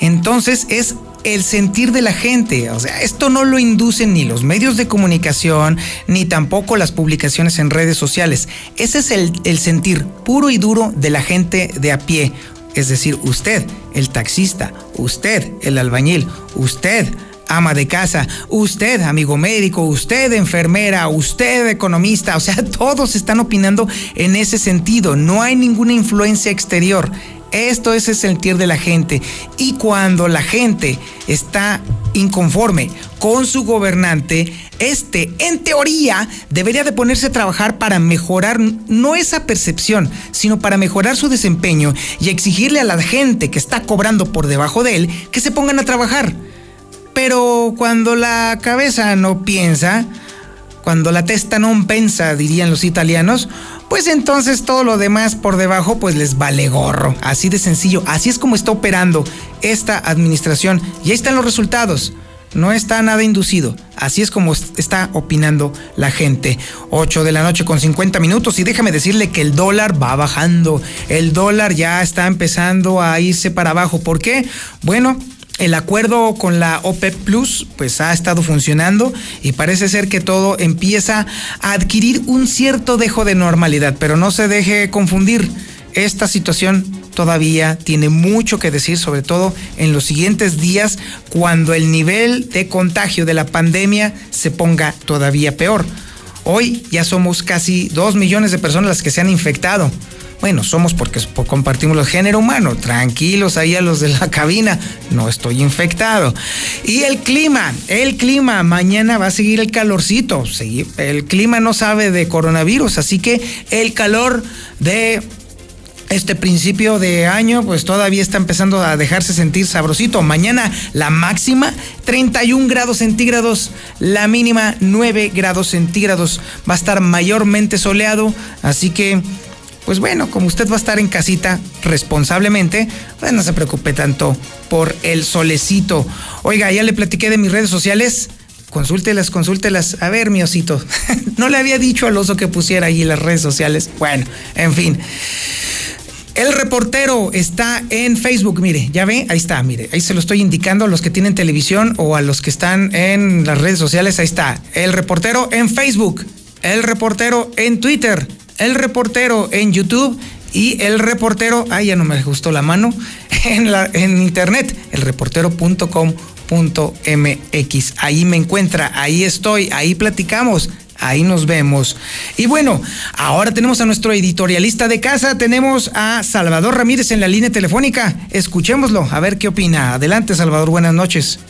S1: Entonces es el sentir de la gente. O sea, esto no lo inducen ni los medios de comunicación, ni tampoco las publicaciones en redes sociales. Ese es el, el sentir puro y duro de la gente de a pie. Es decir, usted, el taxista, usted, el albañil, usted, ama de casa, usted, amigo médico, usted, enfermera, usted, economista, o sea, (laughs) todos están opinando en ese sentido, no hay ninguna influencia exterior. Esto es el sentir de la gente. Y cuando la gente está inconforme con su gobernante, este, en teoría, debería de ponerse a trabajar para mejorar no esa percepción, sino para mejorar su desempeño y exigirle a la gente que está cobrando por debajo de él que se pongan a trabajar. Pero cuando la cabeza no piensa, cuando la testa no pensa, dirían los italianos, pues entonces todo lo demás por debajo pues les vale gorro. Así de sencillo, así es como está operando esta administración y ahí están los resultados. No está nada inducido. Así es como está opinando la gente. 8 de la noche con 50 minutos y déjame decirle que el dólar va bajando. El dólar ya está empezando a irse para abajo. ¿Por qué? Bueno, el acuerdo con la OPEP Plus pues ha estado funcionando y parece ser que todo empieza a adquirir un cierto dejo de normalidad, pero no se deje confundir. Esta situación todavía tiene mucho que decir, sobre todo en los siguientes días, cuando el nivel de contagio de la pandemia se ponga todavía peor. Hoy ya somos casi dos millones de personas las que se han infectado. Bueno, somos porque compartimos el género humano. Tranquilos ahí a los de la (laughs) cabina. No estoy infectado. Y el clima, el clima. Mañana va a seguir el calorcito. El clima no sabe de coronavirus. Así que el calor de este principio de año pues todavía está empezando a dejarse sentir sabrosito. Mañana la máxima 31 grados centígrados, la mínima 9 grados centígrados. Va a estar mayormente soleado, así que pues bueno, como usted va a estar en casita responsablemente, pues no se preocupe tanto por el solecito. Oiga, ya le platiqué de mis redes sociales. Consúltelas, consúltelas. A ver, mi osito. (laughs) no le había dicho al oso que pusiera ahí las redes sociales. Bueno, en fin. El reportero está en Facebook, mire, ya ve, ahí está, mire, ahí se lo estoy indicando a los que tienen televisión o a los que están en las redes sociales, ahí está. El reportero en Facebook, el reportero en Twitter, el reportero en YouTube y el reportero, ay, ya no me gustó la mano, (laughs) en, la, en internet, elreportero.com.mx. Ahí me encuentra, ahí estoy, ahí platicamos. Ahí nos vemos. Y bueno, ahora tenemos a nuestro editorialista de casa, tenemos a Salvador Ramírez en la línea telefónica. Escuchémoslo, a ver qué opina. Adelante, Salvador, buenas noches.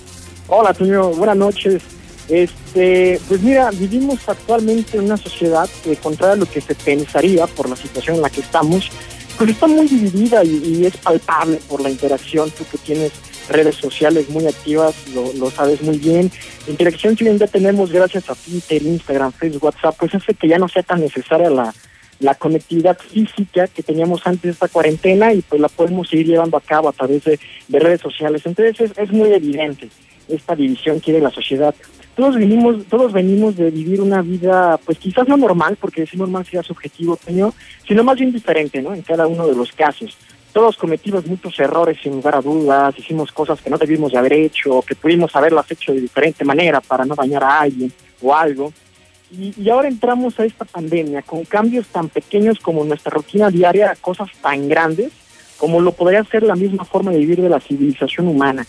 S34: Hola, señor, buenas noches. Este, pues mira, vivimos actualmente en una sociedad que, contrario a lo que se pensaría por la situación en la que estamos, pues está muy dividida y, es palpable por la interacción tú que tienes redes sociales muy activas, lo, sabes muy bien. Interacción que hoy en día tenemos gracias a Twitter, Instagram, Facebook, WhatsApp, pues hace que ya no sea tan necesaria la, la conectividad física que teníamos antes de esta cuarentena y pues la podemos seguir llevando a cabo a través de, redes sociales. Entonces es, muy evidente esta división que hay la sociedad. Todos venimos, todos venimos de vivir una vida, pues quizás no normal, porque decir normal sea subjetivo, sino más bien diferente, ¿no? En cada uno de los casos todos cometimos muchos errores sin lugar a dudas, hicimos cosas que no debimos de haber hecho, que pudimos haberlas hecho de diferente manera para no dañar a alguien o algo. Y, ahora entramos a esta pandemia con cambios tan pequeños como nuestra rutina diaria, cosas tan grandes como lo podría ser la misma forma de vivir de la civilización humana.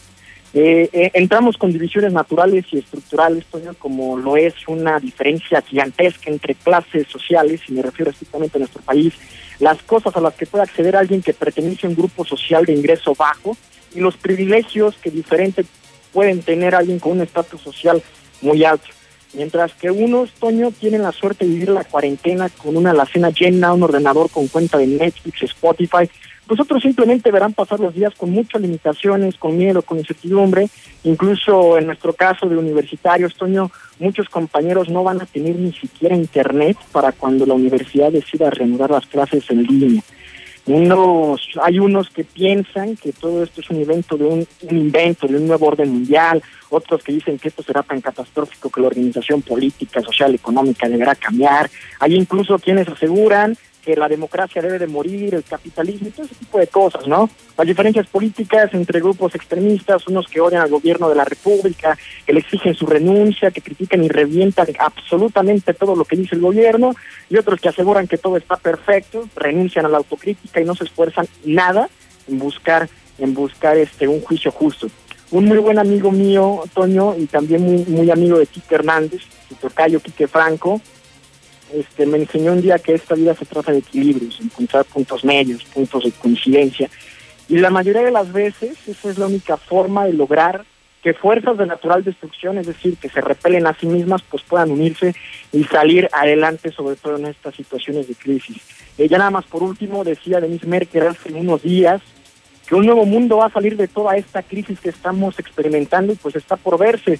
S34: Eh, eh, entramos con divisiones naturales y estructurales, como lo es una diferencia gigantesca entre clases sociales, y me refiero estrictamente a nuestro país, las cosas a las que puede acceder alguien que pertenece a un grupo social de ingreso bajo y los privilegios que diferente pueden tener alguien con un estatus social muy alto. Mientras que unos, Toño, tienen la suerte de vivir la cuarentena con una alacena llena, un ordenador con cuenta de Netflix, Spotify, pues otros simplemente verán pasar los días con muchas limitaciones, con miedo, con incertidumbre. Incluso en nuestro caso de universitarios, Toño, muchos compañeros no van a tener ni siquiera internet para cuando la universidad decida reanudar las clases en línea. Unos, hay unos que piensan que todo esto es un evento de un, un, invento de un nuevo orden mundial, otros que dicen que esto será tan catastrófico que la organización política, social, económica deberá cambiar. Hay incluso quienes aseguran que la democracia debe de morir, el capitalismo y todo ese tipo de cosas, ¿no? Las diferencias políticas entre grupos extremistas, unos que odian al gobierno de la República, que le exigen su renuncia, que critican y revientan absolutamente todo lo que dice el gobierno, y otros que aseguran que todo está perfecto, renuncian a la autocrítica y no se esfuerzan nada en buscar en buscar este un juicio justo. Un muy buen amigo mío, Toño, y también muy, muy amigo de Quique Hernández, su tocayo Quique Franco, este, me enseñó un día que esta vida se trata de equilibrios, encontrar puntos medios, puntos de coincidencia. Y la mayoría de las veces esa es la única forma de lograr que fuerzas de natural destrucción, es decir, que se repelen a sí mismas, pues puedan unirse y salir adelante, sobre todo en estas situaciones de crisis. Eh, ya nada más por último, decía Denise Merkel hace unos días que un nuevo mundo va a salir de toda esta crisis que estamos experimentando y pues está por verse.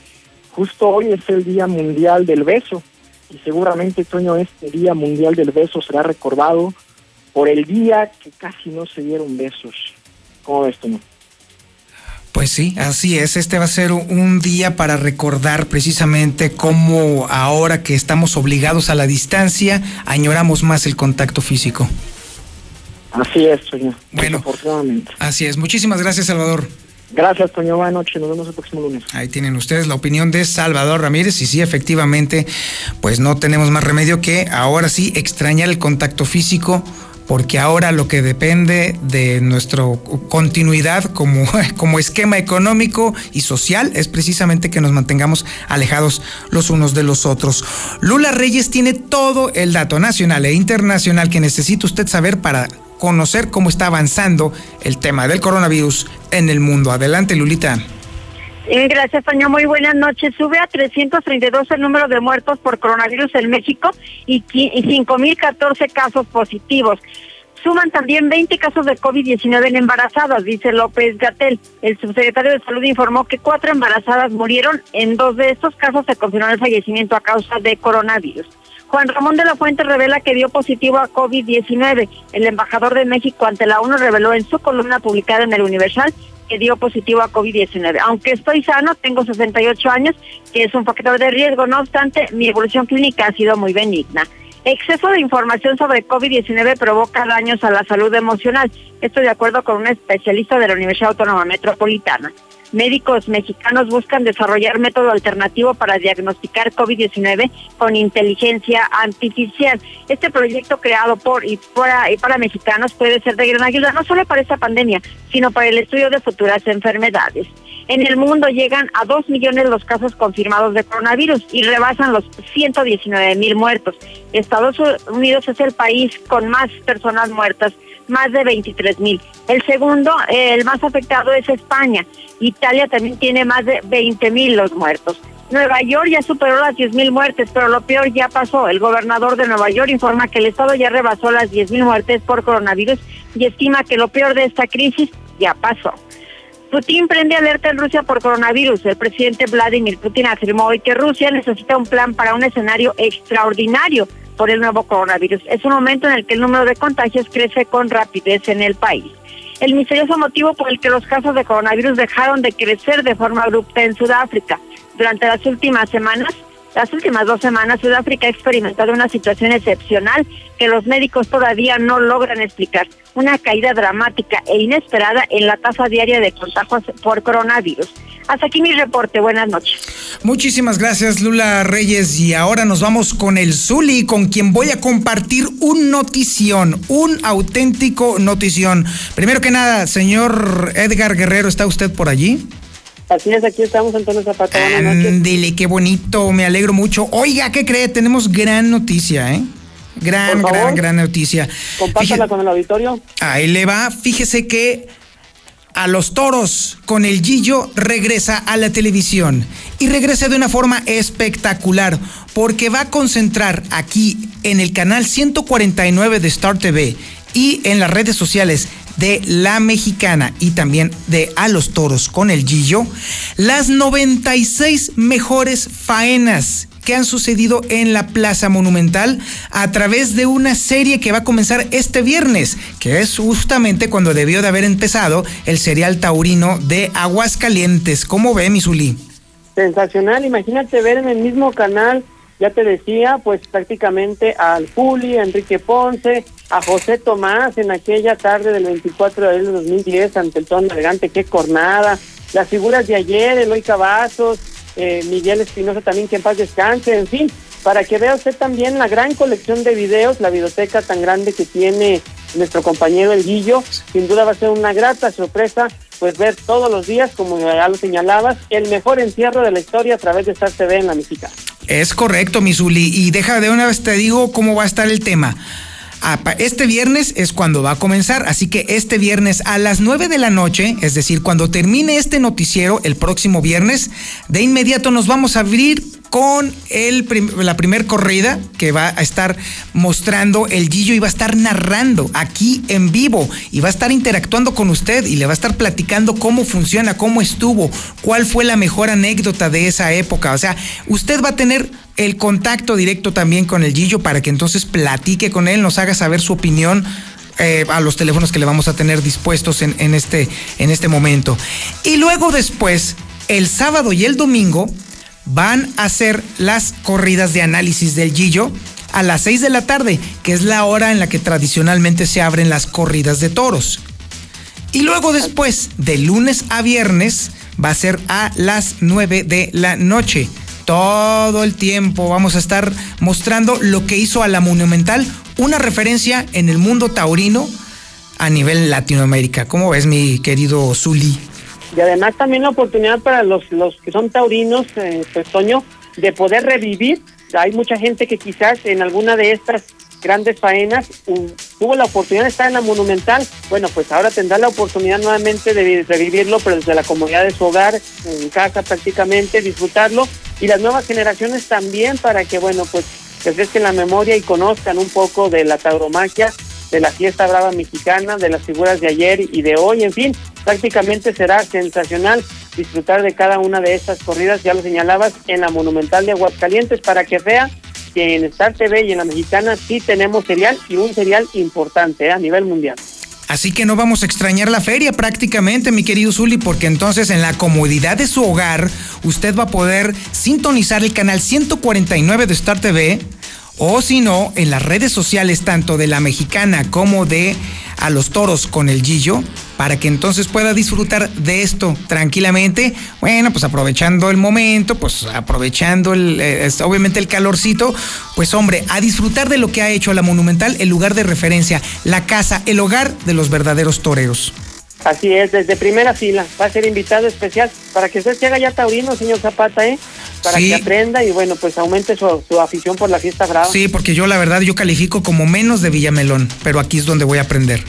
S34: Justo hoy es el Día Mundial del Beso y seguramente, Toño, este Día Mundial del Beso será recordado por el día que casi no se dieron besos. ¿Cómo ves, Toño?
S1: Pues sí, así es. Este va a ser un día para recordar precisamente cómo ahora que estamos obligados a la distancia, añoramos más el contacto físico.
S34: Así es, Toño.
S1: Bueno, así es. Muchísimas gracias, Salvador.
S34: Gracias, Toño. Buenas noches. Nos vemos el próximo lunes.
S1: Ahí tienen ustedes la opinión de Salvador Ramírez. Y sí, efectivamente, pues no tenemos más remedio que ahora sí extrañar el contacto físico porque ahora lo que depende de nuestra continuidad como, (laughs) como esquema económico y social es precisamente que nos mantengamos alejados los unos de los otros. Lula Reyes tiene todo el dato nacional e internacional que necesita usted saber para conocer cómo está avanzando el tema del coronavirus en el mundo. Adelante, Lulita.
S3: Gracias, Toño. Muy buenas noches. Sube a 332 el número de muertos por coronavirus en México y 5.014 casos positivos. Suman también 20 casos de COVID-19 en embarazadas, dice López Gatel. El subsecretario de Salud informó que cuatro embarazadas murieron. En dos de estos casos se confirmó el fallecimiento a causa de coronavirus. Juan Ramón de la Fuente revela que dio positivo a COVID-19. El embajador de México ante la ONU reveló en su columna publicada en el Universal que dio positivo a COVID-19. Aunque estoy sano, tengo 68 años, que es un factor de riesgo. No obstante, mi evolución clínica ha sido muy benigna. Exceso de información sobre COVID-19 provoca daños a la salud emocional. Esto de acuerdo con un especialista de la Universidad Autónoma Metropolitana médicos mexicanos buscan desarrollar método alternativo para diagnosticar COVID-19 con inteligencia artificial. Este proyecto creado por y para, mexicanos puede ser de gran ayuda no solo para esta pandemia, sino para el estudio de futuras enfermedades. En el mundo llegan a 2 millones los casos confirmados de coronavirus y rebasan los 119 mil muertos. Estados Unidos es el país con más personas muertas más de 23 mil. El segundo, el más afectado es España. Italia también tiene más de 20 mil los muertos. Nueva York ya superó las 10 mil muertes, pero lo peor ya pasó. El gobernador de Nueva York informa que el estado ya rebasó las 10 mil muertes por coronavirus y estima que lo peor de esta crisis ya pasó. Putin prende alerta en Rusia por coronavirus. El presidente Vladimir Putin afirmó hoy que Rusia necesita un plan para un escenario extraordinario por el nuevo coronavirus. Es un momento en el que el número de contagios crece con rapidez en el país. El misterioso motivo por el que los casos de coronavirus dejaron de crecer de forma abrupta en Sudáfrica. Durante las últimas semanas, las últimas dos semanas, Sudáfrica ha experimentado una situación excepcional que los médicos todavía no logran explicar. Una caída dramática e inesperada en la tasa diaria de contagios por coronavirus. Hasta aquí mi reporte. Buenas noches.
S1: Muchísimas gracias, Lula Reyes. Y ahora nos vamos con el Zuli, con quien voy a compartir un notición, un auténtico notición. Primero que nada, señor Edgar Guerrero, ¿está usted por allí?
S4: Así es, aquí estamos, Antonio Zapata.
S1: Dile, qué bonito, me alegro mucho. Oiga, ¿qué cree? Tenemos gran noticia, ¿eh? Gran, gran, gran noticia.
S4: Compártala con el auditorio.
S1: Ahí le va. Fíjese que a los toros con el Gillo regresa a la televisión y regresa de una forma espectacular porque va a concentrar aquí en el canal 149 de Star TV y en las redes sociales de La Mexicana y también de A los Toros con el Gillo las 96 mejores faenas que han sucedido en la Plaza Monumental a través de una serie que va a comenzar este viernes, que es justamente cuando debió de haber empezado el serial taurino de Aguascalientes. ¿Cómo ve, Misuli?
S4: Sensacional, imagínate ver en el mismo canal, ya te decía, pues prácticamente al Juli, a Enrique Ponce, a José Tomás en aquella tarde del 24 de abril de 2010 ante el tono elegante, qué cornada, las figuras de ayer, Eloy Cavazos, eh, Miguel Espinosa también, que en paz descanse, en fin, para que vea usted también la gran colección de videos, la biblioteca tan grande que tiene nuestro compañero El Guillo, sin duda va a ser una grata sorpresa pues ver todos los días, como ya lo señalabas, el mejor encierro de la historia a través de Star TV en la Mexicana.
S1: Es correcto, Misuli, y deja de una vez te digo cómo va a estar el tema. Este viernes es cuando va a comenzar, así que este viernes a las 9 de la noche, es decir, cuando termine este noticiero el próximo viernes, de inmediato nos vamos a abrir con la primer corrida que va a estar mostrando el Gillo y va a estar narrando aquí en vivo y va a estar interactuando con usted y le va a estar platicando cómo funciona, cómo estuvo, cuál fue la mejor anécdota de esa época. O sea, usted va a tener el contacto directo también con el Gillo para que entonces platique con él, nos haga saber su opinión eh, a los teléfonos que le vamos a tener dispuestos en, este, en este momento. Y luego después, el sábado y el domingo, van a hacer las corridas de análisis del Gillo a las 6 de la tarde, que es la hora en la que tradicionalmente se abren las corridas de toros. Y luego después, de lunes a viernes, va a ser a las 9 de la noche todo el tiempo vamos a estar mostrando lo que hizo a la Monumental, una referencia en el mundo taurino a nivel Latinoamérica. ¿Cómo ves, mi querido Zuli?
S4: Y además también la oportunidad para los, los que son taurinos, eh, pues Toño, de poder revivir. Hay mucha gente que quizás en alguna de estas grandes faenas tuvo la oportunidad de estar en la Monumental. Bueno, pues ahora tendrá la oportunidad nuevamente de revivirlo, pero desde la comodidad de su hogar, en casa prácticamente, disfrutarlo y las nuevas generaciones también para que, bueno, pues refresquen la memoria y conozcan un poco de la tauromaquia, de la fiesta brava mexicana, de las figuras de ayer y de hoy, en fin, prácticamente será sensacional disfrutar de cada una de estas corridas, ya lo señalabas, en la Monumental de Aguascalientes, para que vea que en Star TV y en la mexicana sí tenemos serial y un serial importante ¿eh? a nivel mundial.
S1: Así que no vamos a extrañar la feria prácticamente, mi querido Zuli, porque entonces en la comodidad de su hogar usted va a poder sintonizar el canal 149 de Star TV o si no, en las redes sociales tanto de la mexicana como de a los toros con el Gillo, para que entonces pueda disfrutar de esto tranquilamente. Bueno, pues aprovechando el momento, pues aprovechando el, eh, obviamente el calorcito, pues hombre, a disfrutar de lo que ha hecho la Monumental, el lugar de referencia, la casa, el hogar de los verdaderos toreros.
S4: Así es, desde primera fila. Va a ser invitado especial para que usted se haga ya taurino, señor Zapata, ¿eh? Para que aprenda y bueno, pues aumente su, su, afición por la fiesta brava.
S1: Sí, porque yo la verdad yo califico como menos de Villamelón, pero aquí es donde voy a aprender.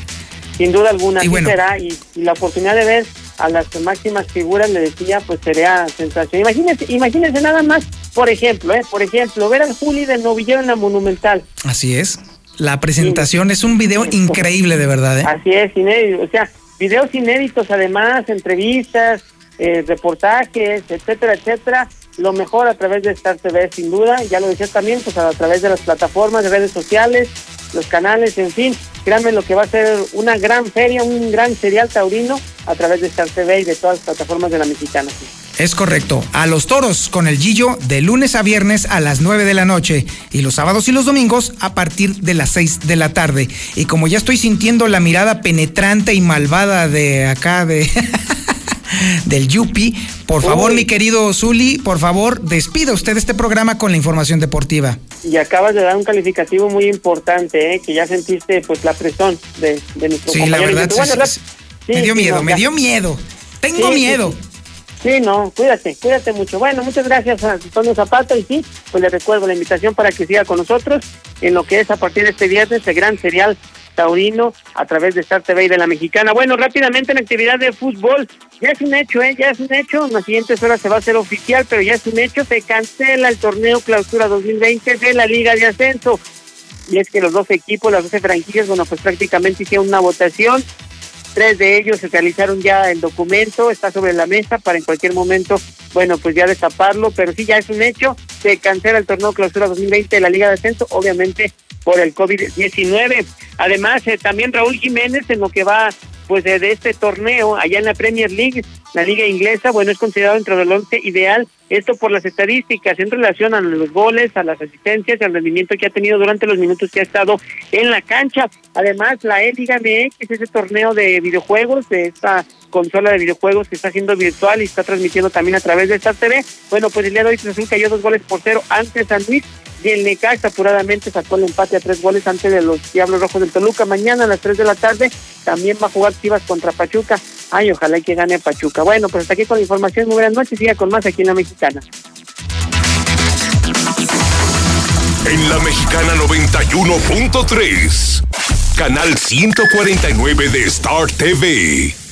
S4: Sin duda alguna, y bueno, será. Y, la oportunidad de ver a las máximas figuras, le decía, pues sería sensación. Imagínense, imagínense nada más, por ejemplo, ¿eh? Por ejemplo, ver al Juli de Novillero en la Monumental.
S1: Así es. La presentación es un video (laughs) increíble, de verdad, ¿eh?
S4: Así es, inédito. O sea, videos inéditos además, entrevistas, eh, reportajes, etcétera, etcétera. Lo mejor a través de Star TV, sin duda. Ya lo decía también, pues a través de las plataformas de redes sociales, los canales, en fin. Créanme lo que va a ser una gran feria, un gran serial taurino a través de Star TV y de todas las plataformas de la mexicana.
S1: Es correcto. A los toros con el Gillo de lunes a viernes a las 9 de la noche y los sábados y los domingos a partir de las 6 de la tarde. Y como ya estoy sintiendo la mirada penetrante y malvada de acá de (laughs) del Yupi, por favor, mi querido Zuli, por favor, despida usted este programa con la información deportiva.
S4: Y acabas de dar un calificativo muy importante, ¿eh? que ya sentiste pues la presión de, de nuestro
S1: Sí, la verdad, sí, me dio miedo, me dio miedo. Tengo miedo.
S4: Sí, no, cuídate, cuídate mucho. Bueno, muchas gracias a Antonio Zapata y sí, pues le recuerdo la invitación para que siga con nosotros en lo que es a partir de este viernes el gran serial taurino a través de Star TV y de la Mexicana. Bueno, rápidamente en actividad de fútbol, ya es un hecho, ¿eh? ya es un hecho, en las siguientes horas se va a hacer oficial, pero ya es un hecho, se cancela el torneo clausura 2020 de la Liga de Ascenso. Y es que los dos equipos, las 12 franquicias, bueno, pues prácticamente hicieron una votación Tres de ellos se realizaron ya el documento, está sobre la mesa para en cualquier momento, bueno, pues ya destaparlo, pero sí ya es un hecho, se cancela el torneo clausura 2020 de la Liga de Ascenso, obviamente por el COVID-19. Además, eh, también Raúl Jiménez en lo que va pues de, este torneo allá en la Premier League, la liga inglesa, bueno, es considerado dentro del once ideal, esto por las estadísticas en relación a los goles, a las asistencias y al rendimiento que ha tenido durante los minutos que ha estado en la cancha. Además, la E-Liga MX, ese torneo de videojuegos, de esta consola de videojuegos que está haciendo virtual y está transmitiendo también a través de esta TV. Bueno, pues el día de hoy Cruz cayó dos goles por cero ante San Luis y el Necaxa apuradamente sacó el empate a tres goles ante de los Diablos Rojos del Toluca. Mañana a las tres de la tarde también va a jugar Chivas contra Pachuca. Ay, ojalá que gane Pachuca. Bueno, pues hasta aquí con la información. Muy buenas noches. Siga con más aquí en La Mexicana.
S6: En La Mexicana 91.3, canal 149 de Star TV.